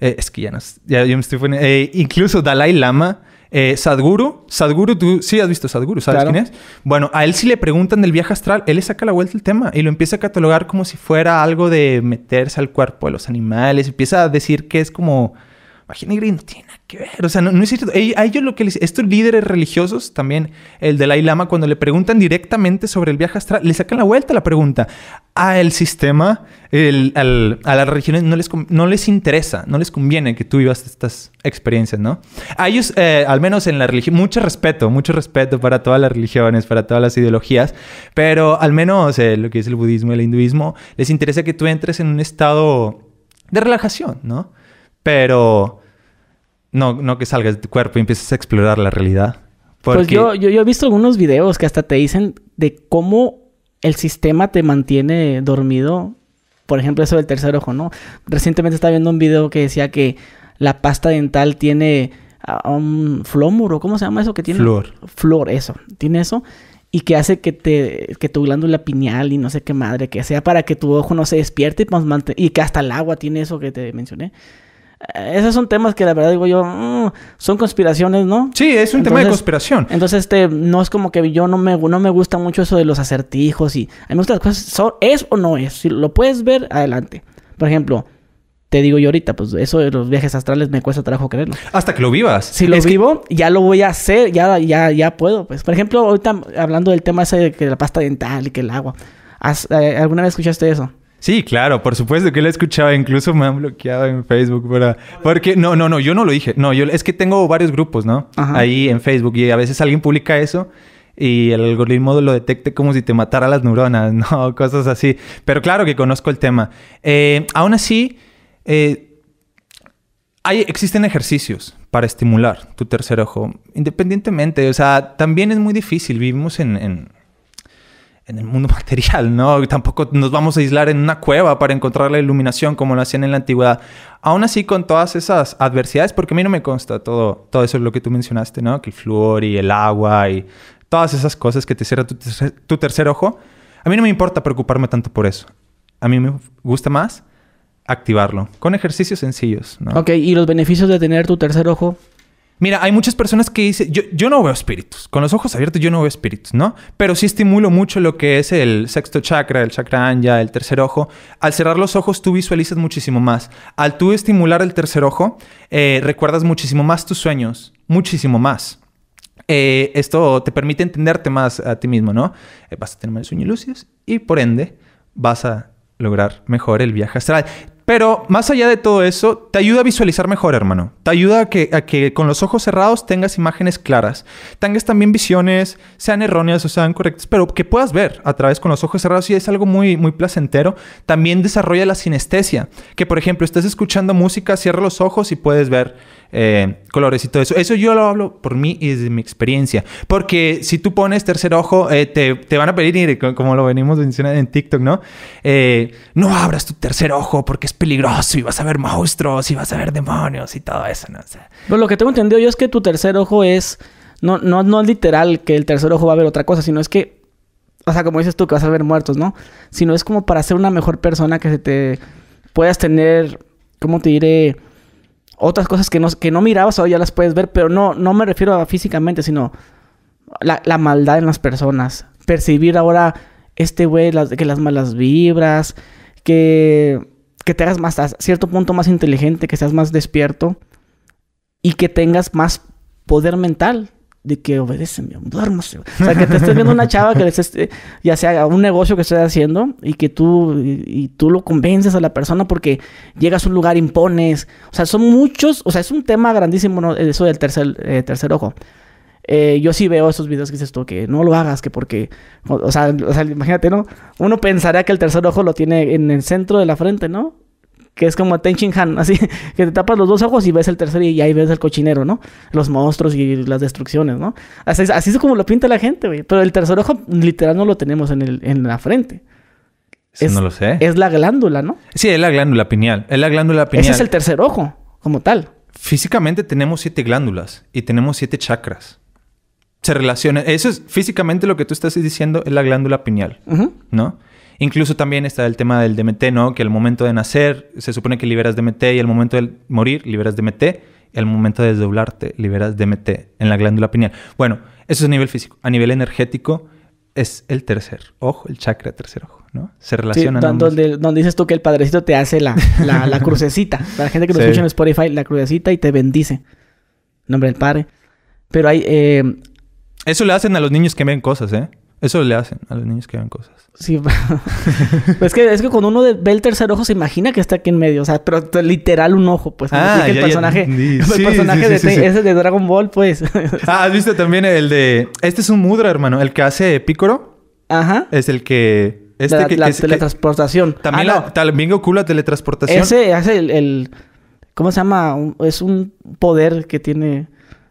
eh, es que ya, no, ya yo me estoy poniendo. Eh, incluso Dalai Lama. Eh, Sadhguru, Sadhguru, tú sí has visto Sadhguru, ¿sabes quién es? Bueno, a él si le preguntan del viaje astral, él le saca la vuelta el tema y lo empieza a catalogar como si fuera algo de meterse al cuerpo de los animales, empieza a decir que es como magia negra no tiene nada que ver. O sea, no, es cierto. A ellos lo que les... Estos líderes religiosos, también el Dalai Lama, cuando le preguntan directamente sobre el viaje astral, le sacan la vuelta a la pregunta. A el sistema, a las religiones no les, no les interesa, no les conviene que tú vivas estas experiencias, ¿no? A ellos, eh, al menos en la religión, mucho respeto, mucho respeto para todas las religiones, para todas las ideologías, pero al menos eh, lo que es el budismo y el hinduismo, les interesa que tú entres en un estado de relajación, ¿no? Pero no, no que salgas de tu cuerpo y empieces a explorar la realidad. Pues yo, yo, he visto algunos videos que hasta te dicen de cómo el sistema te mantiene dormido. Por ejemplo, eso del tercer ojo, ¿no? Recientemente estaba viendo un video que decía que la pasta dental tiene ah, un flómuro, ¿cómo se llama eso que tiene? Flor. Flor, eso. Tiene eso. Y que hace que te que tu glándula pineal y no sé qué madre, que sea para que tu ojo no se despierte y, pues, y que hasta el agua tiene eso que te mencioné Esos son temas que la verdad digo yo, mm, son conspiraciones, ¿no? Sí, es un tema de conspiración. Entonces, este, no es como que yo no me, no me gusta mucho eso de los acertijos y a mí me gustan las cosas, son- ¿es o no es? Si lo puedes ver, adelante. Por ejemplo, te digo yo ahorita, pues eso de los viajes astrales me cuesta trabajo creerlo. Hasta que lo vivas. Si lo Es que- vivo, ya lo voy a hacer, ya, ya, ya puedo. Pues, por ejemplo, ahorita hablando del tema ese de que la pasta dental y que el agua. ¿Has- eh, ¿Alguna vez escuchaste eso? Sí, claro, por supuesto que lo he escuchado. Incluso me han bloqueado en Facebook. Para... Porque, no, no, no, yo no lo dije. No, yo es que tengo varios grupos, ¿no? Ajá. Ahí en Facebook y a veces alguien publica eso y el algoritmo lo detecte como si te matara las neuronas, ¿no? Cosas así. Pero claro que conozco el tema. Eh, aún así, eh, hay, existen ejercicios para estimular tu tercer ojo, independientemente. O sea, también es muy difícil. Vivimos en, en, en el mundo material, ¿no? Tampoco nos vamos a aislar en una cueva para encontrar la iluminación como lo hacían en la antigüedad. Aún así, con todas esas adversidades, porque a mí no me consta todo, todo eso es lo que tú mencionaste, ¿no? Que el flúor y el agua y todas esas cosas que te cierran tu, tercer- tu tercer ojo. A mí no me importa preocuparme tanto por eso. A mí me gusta más activarlo con ejercicios sencillos, ¿no? Ok, y los beneficios de tener tu tercer ojo. Mira, hay muchas personas que dicen, yo, yo no veo espíritus. Con los ojos abiertos yo no veo espíritus, ¿no? Pero sí estimulo mucho lo que es el sexto chakra, el chakra anya, el tercer ojo. Al cerrar los ojos tú visualizas muchísimo más. Al tú estimular el tercer ojo, eh, recuerdas muchísimo más tus sueños, muchísimo más. Eh, esto te permite entenderte más a ti mismo, ¿no? Eh, vas a tener más sueños lúcidos y por ende vas a lograr mejor el viaje astral. Pero más allá de todo eso, te ayuda a visualizar mejor, hermano. Te ayuda a que, a que con los ojos cerrados tengas imágenes claras. Tengas también visiones, sean erróneas o sean correctas, pero que puedas ver a través con los ojos cerrados y es algo muy, muy placentero. También desarrolla la sinestesia. Que, por ejemplo, estás escuchando música, cierra los ojos y puedes ver eh, colores y todo eso. Eso yo lo hablo por mí y desde mi experiencia. Porque si tú pones tercer ojo, eh, te, te van a pedir, como lo venimos mencionando en TikTok, ¿no? Eh, no abras tu tercer ojo porque es peligroso y vas a ver monstruos y vas a ver demonios y todo eso, ¿no? Pero lo que tengo entendido yo es que tu tercer ojo es. No, no, no es literal que el tercer ojo va a ver otra cosa, sino es que. O sea, como dices tú, que vas a ver muertos, ¿no? Sino es como para ser una mejor persona que se te. Puedas tener. ¿Cómo te diré? Otras cosas que no, que no mirabas ahora ya las puedes ver, pero no, no me refiero a físicamente, sino la, la maldad en las personas. Percibir ahora este güey, las, que las malas vibras, que, que te hagas más a cierto punto más inteligente, que seas más despierto y que tengas más poder mental de que obedéceme, duérmase. O sea, que te estés viendo una chava que le estés, eh, ya sea un negocio que estés haciendo y que tú, y, tú lo convences a la persona porque llegas a un lugar, impones. O sea, son muchos, o sea, es un tema grandísimo ¿no? eso del tercer, eh, tercer ojo. Eh, yo sí veo esos videos que dices tú, que no lo hagas, que porque, o, o sea, o sea, imagínate, ¿no? Uno pensaría que el tercer ojo lo tiene en el centro de la frente, ¿no? Que es como Ten Shin Han, así, que te tapas los dos ojos y ves el tercero y ahí ves el cochinero, ¿no? Los monstruos y las destrucciones, ¿no? Así, es- así es como lo pinta la gente, güey. Pero el tercer ojo literal no lo tenemos en, el, en la frente. eso Es- no lo sé. Es la glándula, ¿no? Sí, es la glándula pineal. Es la glándula pineal. Ese es el tercer ojo, como tal. Físicamente tenemos siete glándulas y tenemos siete chakras. Se relaciona. Eso es físicamente lo que tú estás diciendo, es la glándula pineal. ¿no? Incluso también está el tema del DMT, ¿no? Que al momento de nacer se supone que liberas DMT y al momento de morir liberas DMT y al momento de desdoblarte liberas DMT en la glándula pineal. Bueno, eso es a nivel físico. A nivel energético es el tercer ojo, el chakra tercer ojo, ¿no? Se Sí, ambos. donde, donde dices tú que el padrecito te hace la, la, la crucecita. Para la gente que nos Sí. escucha en Spotify, la crucecita y te bendice. En nombre del Padre. Pero hay... eh, Eso le hacen a los niños que ven cosas, ¿eh? Eso le hacen a los niños que ven cosas. sí. pues es que, es que cuando uno ve el tercer ojo se imagina que está aquí en medio. O sea, pero literal un ojo, pues. Ah, el ya personaje, el personaje sí, de, sí, ese de Dragon Ball, pues. Ah, ¿has visto también el de... Este es un mudra, hermano. El que hace Picoro Ajá. es el que... Este la que, la que es- que- teletransportación. También, Ah, la- no. también Goku la teletransportación. Ese hace el, el- ¿Cómo se llama? Un- es un poder que tiene...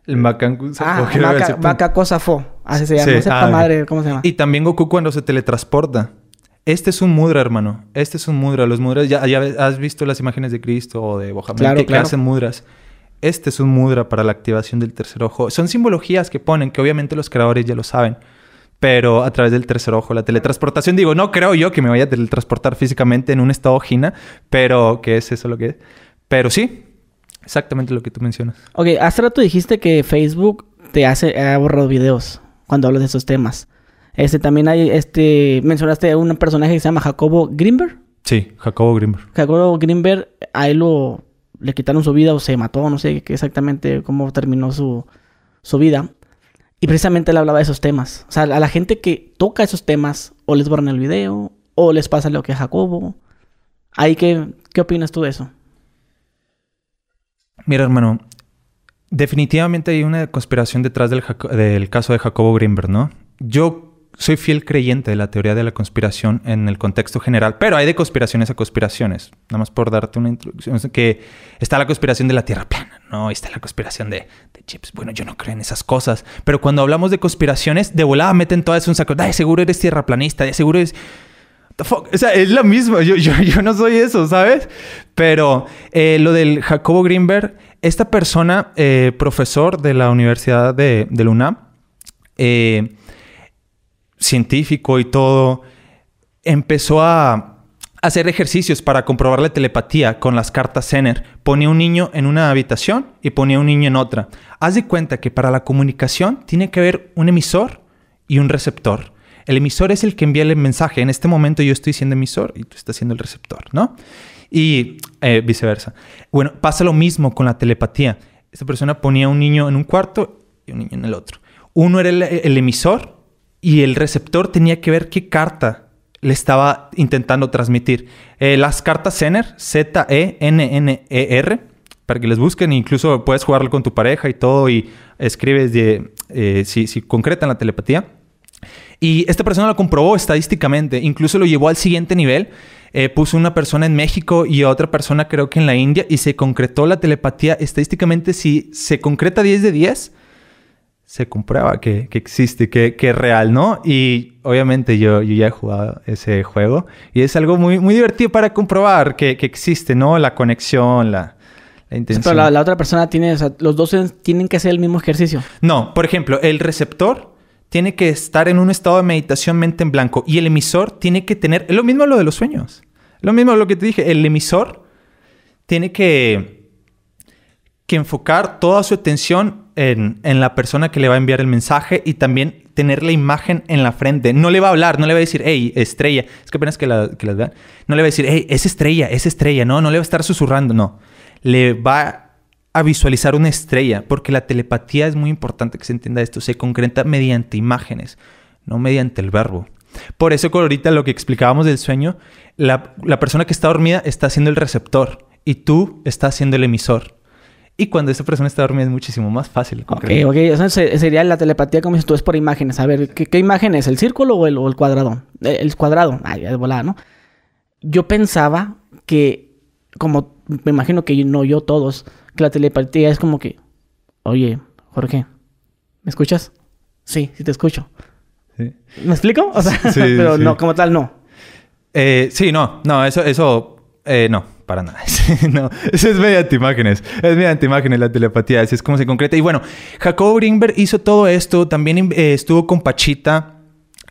El Macangu. Ah, ver Así se llama. Sí, No sepa ah, madre cómo se llama. Y también Goku cuando se teletransporta. Este es un mudra, hermano. Este es un mudra. Los mudras, ya, ya has visto las imágenes de Cristo o de Bohamed Claro, que, claro. hacen mudras. Este es un mudra para la activación del tercer ojo. Son simbologías que ponen, que obviamente los creadores ya lo saben. Pero a través del tercer ojo, la teletransportación, digo, no creo yo que me vaya a teletransportar físicamente en un estado gina, pero que es eso lo que es. Pero sí, Exactamente lo que tú mencionas. Ok, hace rato dijiste que Facebook te hace, ha borrado videos cuando hablas de esos temas. Este, también hay, este, mencionaste a un personaje que se llama Jacobo Greenberg. Sí, Jacobo Greenberg. Jacobo Greenberg, a él lo, le quitaron su vida o se mató, no sé exactamente cómo terminó su, su vida. Y precisamente él hablaba de esos temas. O sea, a la gente que toca esos temas, o les borran el video, o les pasa lo que a Jacobo. Ahí, ¿qué, ¿qué opinas tú de eso? Mira, hermano, definitivamente hay una conspiración detrás del, caso de Jacobo Greenberg, ¿no? Yo soy fiel creyente de la teoría de la conspiración en el contexto general, pero hay de conspiraciones a conspiraciones. Nada más por darte una introducción, que está la conspiración de la Tierra plana, ¿no? Está la conspiración de, chips. Bueno, yo no creo en esas cosas, pero cuando hablamos de conspiraciones, de volada meten todas un saco. Ay, seguro eres tierraplanista, de seguro eres... O sea, es lo mismo. Yo, yo, yo no soy eso, ¿sabes? Pero eh, lo del Jacobo Greenberg, esta persona, eh, profesor de la Universidad de, de UNAM, eh, científico y todo, empezó a hacer ejercicios para comprobar la telepatía con las cartas Zener. Ponía un niño en una habitación y ponía un niño en otra. Haz de cuenta que para la comunicación tiene que haber un emisor y un receptor. El emisor es el que envía el mensaje. En este momento yo estoy siendo emisor y tú estás siendo el receptor, ¿no? Y eh, viceversa. Bueno, pasa lo mismo con la telepatía. Esta persona ponía un niño en un cuarto y un niño en el otro. Uno era el emisor y el receptor tenía que ver qué carta le estaba intentando transmitir. Eh, las cartas Zener, Z-E-N-N-E-R, para que les busquen, incluso puedes jugarlo con tu pareja y todo, y escribes de, eh, si, si concretan la telepatía. Y esta persona lo comprobó estadísticamente, incluso lo llevó al siguiente nivel. Eh, puso una persona en México y otra persona creo que en la India y se concretó la telepatía estadísticamente. Si se concreta 10 de 10, se comprueba que, existe, que, es real, ¿no? Y obviamente yo, yo ya he jugado ese juego y es algo muy, muy divertido para comprobar que, existe, ¿no? La conexión, la, intención. Pero la, otra persona tiene, o sea, los dos tienen que hacer el mismo ejercicio. No, por ejemplo, el receptor tiene que estar en un estado de meditación mente en blanco y el emisor tiene que tener, es lo mismo lo de los sueños, lo mismo lo que te dije, el emisor tiene que, que enfocar toda su atención en, la persona que le va a enviar el mensaje y también tener la imagen en la frente. No le va a hablar, no le va a decir, hey, estrella. Es que apenas que, la, que las vean. No le va a decir, hey, es estrella, es estrella. No, no le va a estar susurrando, no. Le va a visualizar una estrella, porque la telepatía es muy importante que se entienda esto. Se concreta mediante imágenes, no mediante el verbo. Por eso, ahorita lo que explicábamos del sueño, la, la persona que está dormida está siendo el receptor y tú estás siendo el emisor. Y cuando esa persona está dormida es muchísimo más fácil. Ok, ok. Eso sería la telepatía, como dices tú, es por imágenes. A ver, ¿qué, imagen es? ¿El círculo o el, cuadrado? Eh, el, cuadrado. Ay, es volada, ¿no? Yo pensaba que, como me imagino que no yo todos, la telepatía es como que, oye, Jorge, ¿me escuchas? Sí, sí te escucho. Sí. ¿Me explico? O sea, pero no, como tal, no. Eh, sí, no, no, eso, eso, eh, no para nada. no, eso es mediante imágenes. Es mediante imágenes la telepatía. Así es como se concreta. Y bueno, Jacob Greenberg hizo todo esto. También eh, estuvo con Pachita.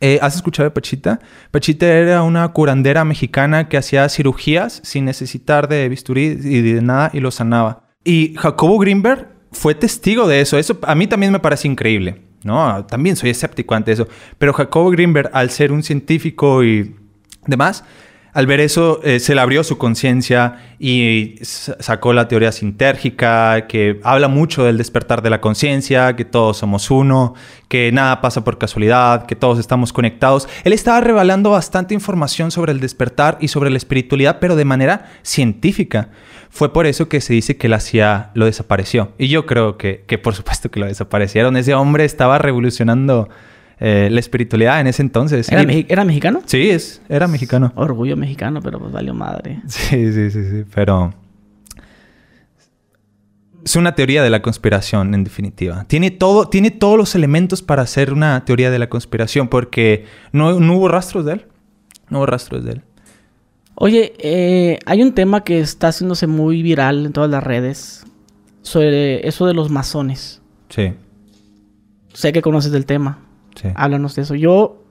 Eh, ¿Has escuchado de Pachita? Pachita era una curandera mexicana que hacía cirugías sin necesitar de bisturí y de nada y lo sanaba. Y Jacobo Greenberg fue testigo de eso. Eso a mí también me parece increíble. ¿no? También soy escéptico ante eso. Pero Jacobo Greenberg, al ser un científico y demás, al ver eso, eh, se le abrió su conciencia y sacó la teoría sintérgica, que habla mucho del despertar de la conciencia, que todos somos uno, que nada pasa por casualidad, que todos estamos conectados. Él estaba revelando bastante información sobre el despertar y sobre la espiritualidad, pero de manera científica. Fue por eso que se dice que la CIA lo desapareció. Y yo creo que, que por supuesto que lo desaparecieron. Ese hombre estaba revolucionando eh, la espiritualidad en ese entonces. ¿Era, mexicano? Sí, es, era mexicano. Orgullo mexicano, pero pues valió madre. Sí, sí, sí, sí, pero... Es una teoría de la conspiración, en definitiva. Tiene, todo, tiene todos los elementos para ser una teoría de la conspiración, porque no, hubo rastros de él. No hubo rastros de él. Oye, eh, hay un tema que está haciéndose muy viral en todas las redes sobre eso de los masones. Sí. Sé que conoces del tema. Háblanos de eso. Yo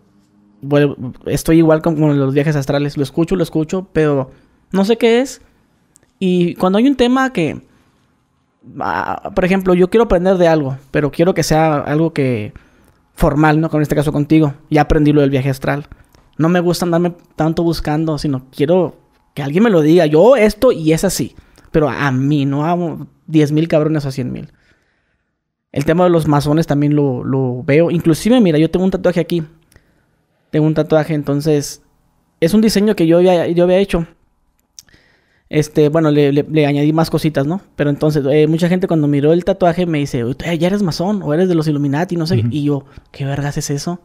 bueno, estoy igual con, los viajes astrales. Lo escucho, lo escucho, pero no sé qué es. Y cuando hay un tema que ah, por ejemplo, yo quiero aprender de algo, pero quiero que sea algo que formal, ¿no? Con este caso contigo. Ya aprendí lo del viaje astral. No me gusta andarme tanto buscando, sino quiero que alguien me lo diga. Yo esto y es así. Pero a mí, no a 10 mil cabrones a 100 mil. El tema de los masones también lo, lo, veo. Inclusive, mira, yo tengo un tatuaje aquí. Tengo un tatuaje, entonces... Es un diseño que yo había, yo había hecho. Este, bueno, le, le, añadí más cositas, ¿no? Pero entonces, eh, mucha gente cuando miró el tatuaje me dice, ya eres masón o eres de los Illuminati, no sé. Y yo, ¿qué vergas es eso?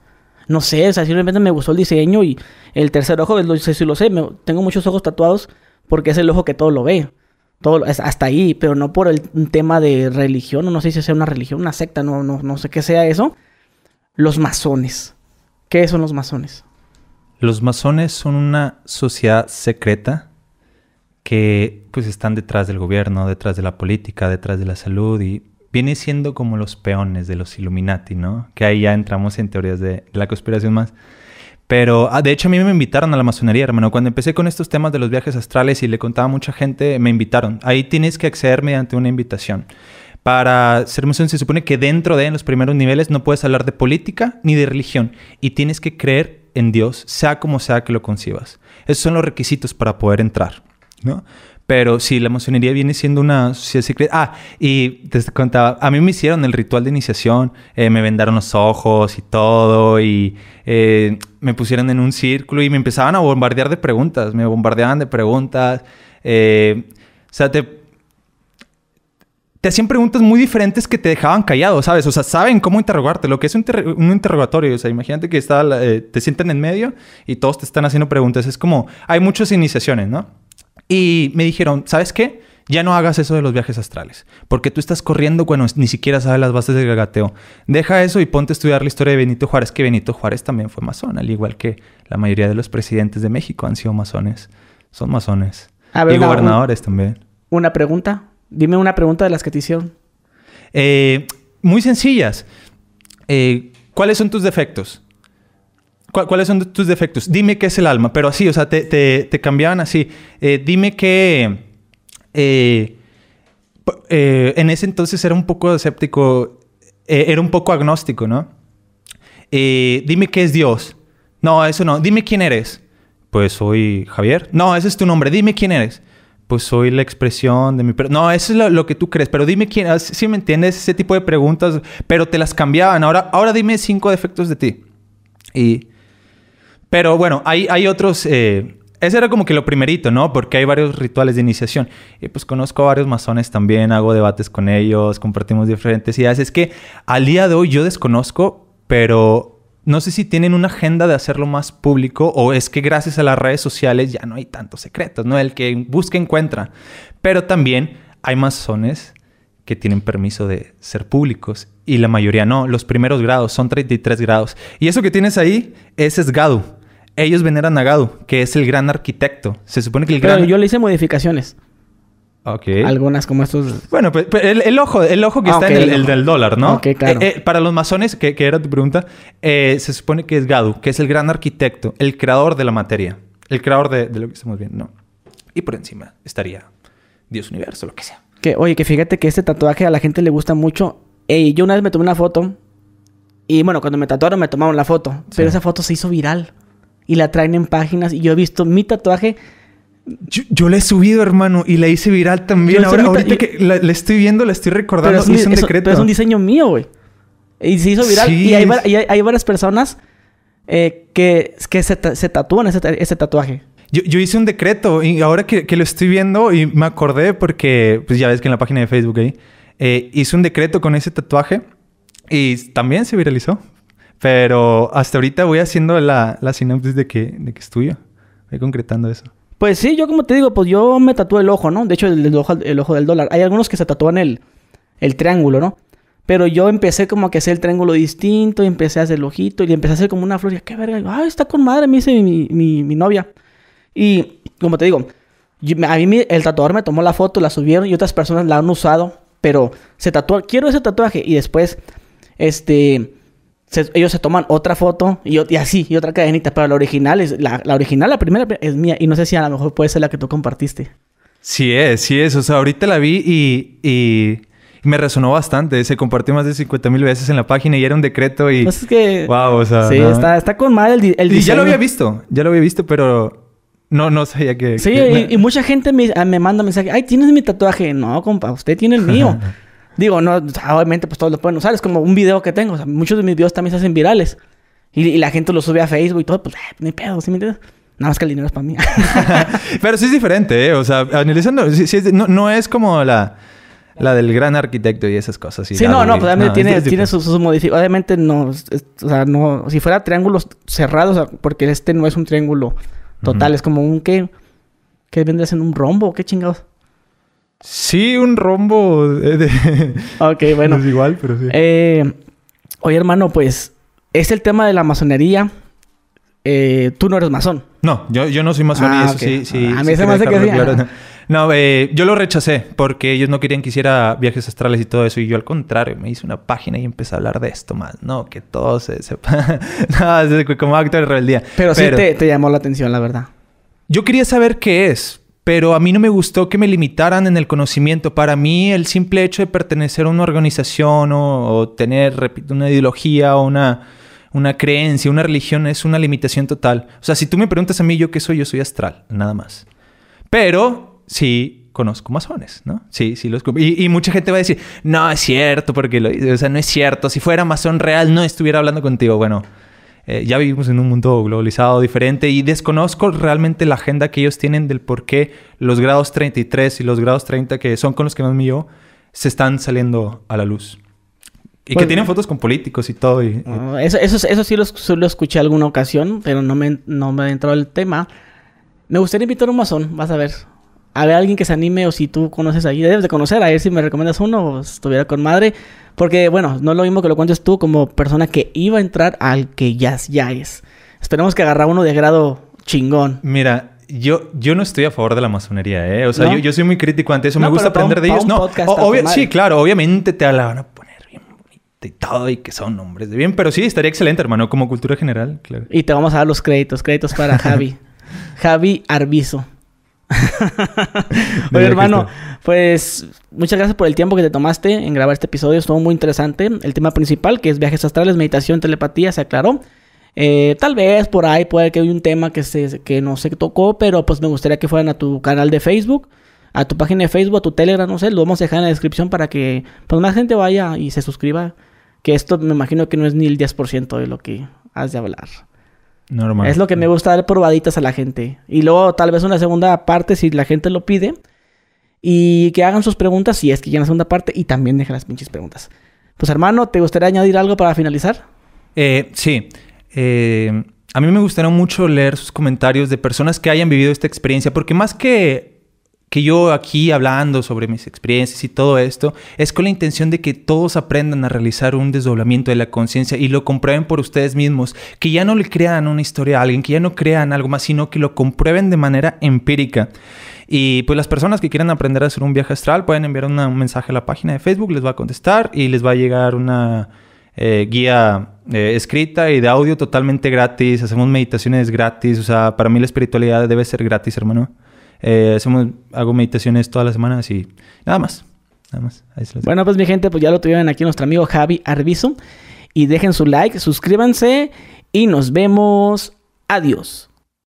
No sé, o sea, simplemente me gustó el diseño y el tercer ojo, no sé si lo sé, tengo muchos ojos tatuados porque es el ojo que todo lo ve. Todo, hasta ahí, pero no por el tema de religión, o no sé si sea una religión, una secta, no, no, no sé qué sea eso. Los masones. ¿Qué son los masones? Los masones son una sociedad secreta que pues están detrás del gobierno, detrás de la política, detrás de la salud y viene siendo como los peones de los Illuminati, ¿no? Que ahí ya entramos en teorías de, la conspiración más. Pero, ah, de hecho, a mí me invitaron a la masonería, hermano. Cuando empecé con estos temas de los viajes astrales y le contaba a mucha gente, me invitaron. Ahí tienes que acceder mediante una invitación. Para ser masón se supone que dentro de en los primeros niveles no puedes hablar de política ni de religión y tienes que creer en Dios, sea como sea que lo concibas. Esos son los requisitos para poder entrar. ¿no? Pero sí, la masonería viene siendo una sociedad secreta. Ah, y te contaba, a mí me hicieron el ritual de iniciación, eh, me vendaron los ojos y todo, y eh, me pusieron en un círculo y me empezaban a bombardear de preguntas, me bombardeaban de preguntas. Eh, o sea, te, te hacían preguntas muy diferentes que te dejaban callado, ¿sabes? O sea, saben cómo interrogarte, lo que es un, un interrogatorio. O sea, imagínate que está, te sientan en medio y todos te están haciendo preguntas. Es como, hay muchas iniciaciones, ¿no? Y me dijeron, ¿sabes qué? Ya no hagas eso de los viajes astrales, porque tú estás corriendo cuando ni siquiera sabes las bases del gagateo. Deja eso y ponte a estudiar la historia de Benito Juárez, que Benito Juárez también fue masón, al igual que la mayoría de los presidentes de México han sido masones. Son masones. y gobernadores también. Una pregunta. Dime una pregunta de las que te hicieron. Eh, muy sencillas. Eh, ¿Cuáles son tus defectos? ¿Cuáles son tus defectos? Dime qué es el alma. Pero así, o sea, te, cambiaban así. Eh, dime que... Eh, eh, en ese entonces era un poco escéptico, era un poco agnóstico, ¿no? dime qué es Dios. No, eso no. Dime quién eres. Pues soy Javier. No, ese es tu nombre. Dime quién eres. Pues soy la expresión de mi... No, eso es lo, que tú crees. Pero dime quién... Si me entiendes, ese tipo de preguntas. Pero te las cambiaban. Ahora, ahora dime cinco defectos de ti. Y pero bueno, hay, hay otros... Eh, ese era como que lo primerito, ¿no? Porque hay varios rituales de iniciación. Y pues conozco a varios masones también, hago debates con ellos, compartimos diferentes ideas. Es que al día de hoy yo desconozco, pero no sé si tienen una agenda de hacerlo más público o es que gracias a las redes sociales ya no hay tantos secretos, ¿no? El que busca encuentra. Pero también hay masones que tienen permiso de ser públicos y la mayoría no. Los primeros grados son 33 grados. Y eso que tienes ahí es esgado ellos veneran a Gadu, que es el gran arquitecto. Se supone que el Pero yo le hice modificaciones. Ok. Algunas como estos. Bueno, pues, el, ojo, el ojo que ah, está en el, del dólar, ¿no? Ok, claro. Eh, eh, para los masones, que, era tu pregunta, eh, se supone que es Gadu, que es el gran arquitecto, el creador de la materia, el creador de, lo que estamos viendo, ¿no? Y por encima estaría Dios universo, lo que sea. Que, oye, que fíjate que este tatuaje a la gente le gusta mucho. Ey, yo una vez me tomé una foto. Y bueno, cuando me tatuaron me tomaron la foto. Pero esa foto se hizo viral y la traen en páginas. Y yo he visto mi tatuaje. Yo, la he subido, hermano, y la hice viral también. Ahora, ahorita que la, estoy viendo, la estoy recordando. Pero es, un decreto. Pero es un diseño mío, güey. Y se hizo viral. y, hay, hay, varias personas eh, que, que se, se, tatúan ese, ese tatuaje. Yo, yo, hice un decreto y ahora que, que, lo estoy viendo y me acordé porque, pues ya ves que en la página de Facebook ahí, eh, hice un decreto con ese tatuaje y también se viralizó. Pero hasta ahorita voy haciendo la, la sinopsis de que, de que estudio. Voy concretando eso. Pues sí, yo como te digo, pues yo me tatué el ojo, ¿no? De hecho, el, ojo, el ojo del dólar. Hay algunos que se tatúan el, el triángulo, ¿no? Pero yo empecé como a que hacer el triángulo distinto y empecé a hacer el ojito y empecé a hacer como una flor. Y qué verga. Ah, está con madre, me dice mi, mi, mi novia. Y como te digo, a mí el tatuador me tomó la foto, la subieron y otras personas la han usado. Pero se tatuó, quiero ese tatuaje. Y después, este ellos se toman otra foto y, y, así, y otra cadenita, pero la original es, la, la, original, la primera es mía, y no sé si a lo mejor puede ser la que tú compartiste. Sí es, sí es. O sea, ahorita la vi y, y me resonó bastante. Se compartió más de 50 mil veces en la página y era un decreto y... Pues es que... Wow, o sea... Sí, no. está, está con mal el, el Y ya lo había visto, ya lo había visto, pero no, no sabía que... Sí, que- y, y mucha gente me, ah, me manda mensaje. Ay, ¿tienes mi tatuaje? No, compa, usted tiene el mío. Digo, no, obviamente pues todos lo pueden usar. Es como un video que tengo. O sea, muchos de mis videos también se hacen virales. Y, y la gente lo sube a Facebook y todo. Pues, eh, ni pedo, ¿sí me entiendes? Nada más que el dinero es para mí. Pero sí es diferente, ¿eh? O sea, analizando, sí- sí es- no, no es como la, la del gran arquitecto y esas cosas. y sí, no, no, pues no, tiene, tiene sus, sus modificaciones. Obviamente no, es- o sea, no, si fuera triángulos cerrados, o sea, porque este no es un triángulo total, Ujú. es como un que, que vendría siendo un rombo, qué chingados. Sí, un rombo de... de- Ok, bueno. No es igual, pero sí. Eh, oye, hermano, pues es el tema de la masonería. Eh, tú no eres masón. No, yo, yo no soy masón y Ah, eso ok. sí, sí. A sí mí se me hace que sí. claro. No, eh, yo lo rechacé porque ellos no querían que hiciera viajes astrales y todo eso. Y yo al contrario, me hice una página y empecé a hablar de esto más. No, que todo se sepa. no, como acto de rebeldía. Pero, sí te, te llamó la atención, la verdad. Yo quería saber qué es, pero a mí no me gustó que me limitaran en el conocimiento. Para mí, el simple hecho de pertenecer a una organización o, tener, repito, una ideología o una, una creencia, una religión, es una limitación total. O sea, si tú me preguntas a mí, ¿yo qué soy? Yo soy astral, nada más. Pero sí conozco masones, ¿no? Sí, sí los... Y, y mucha gente va a decir, no, es cierto, porque lo... O sea, no es cierto. Si fuera masón real, no estuviera hablando contigo. Bueno... Eh, ya vivimos en un mundo globalizado diferente y desconozco realmente la agenda que ellos tienen del por qué los grados 33 y los grados 30, que son con los que más me llevo, se están saliendo a la luz. Y Pues- que tienen fotos con políticos y todo. Y, eso, eso, eso sí lo, lo escuché alguna ocasión, pero no me, no me entró el tema. Me gustaría invitar a un masón, vas a ver. A ver, alguien que se anime o si tú conoces ahí, debes de conocer, a ver si me recomiendas uno o estuviera con madre. Porque, bueno, no es lo mismo que lo cuentes tú como persona que iba a entrar al que ya, ya es. Esperemos que agarra uno de grado chingón. Mira, yo, yo no estoy a favor de la masonería, ¿eh? O sea, ¿No? yo, yo soy muy crítico ante eso. No, me gusta aprender un- de ellos. No, podcast o- está con obvia- madre. sí, claro. Obviamente te la van a poner bien bonita y todo y que son hombres de bien. Pero sí, estaría excelente, hermano. Como cultura general, claro. Y te vamos a dar los créditos, créditos para Javi. Javi Arbizo. Oye, hermano, pues muchas gracias por el tiempo que te tomaste en grabar este episodio. Estuvo muy interesante. El tema principal, que es viajes astrales, meditación, telepatía, se aclaró. Eh, tal vez por ahí puede que haya un tema que, se, que no se tocó, pero pues me gustaría que fueran a tu canal de Facebook, a tu página de Facebook, a tu Telegram, no sé, lo vamos a dejar en la descripción para que pues más gente vaya y se suscriba. Que esto me imagino que no es ni el 10% de lo que has de hablar. Normal. Es lo que me gusta dar probaditas a la gente. Y luego tal vez una segunda parte si la gente lo pide. Y que hagan sus preguntas si es que ya la segunda parte. Y también dejen las pinches preguntas. Pues hermano, ¿te gustaría añadir algo para finalizar? Eh, sí. Eh, a mí me gustaría mucho leer sus comentarios de personas que hayan vivido esta experiencia, porque más que, que yo aquí hablando sobre mis experiencias y todo esto, es con la intención de que todos aprendan a realizar un desdoblamiento de la conciencia y lo comprueben por ustedes mismos, que ya no le crean una historia a alguien, que ya no crean algo más, sino que lo comprueben de manera empírica. Y pues las personas que quieran aprender a hacer un viaje astral pueden enviar un mensaje a la página de Facebook, les va a contestar y les va a llegar una eh, guía eh, escrita y de audio totalmente gratis. Hacemos meditaciones gratis. O sea, para mí la espiritualidad debe ser gratis, hermano. Eh, hacemos, hago meditaciones todas las semanas y nada más. Nada más. Bueno, pues mi gente, pues ya lo tuvieron aquí nuestro amigo Javi Arbizo. Y dejen su like, suscríbanse y nos vemos. Adiós.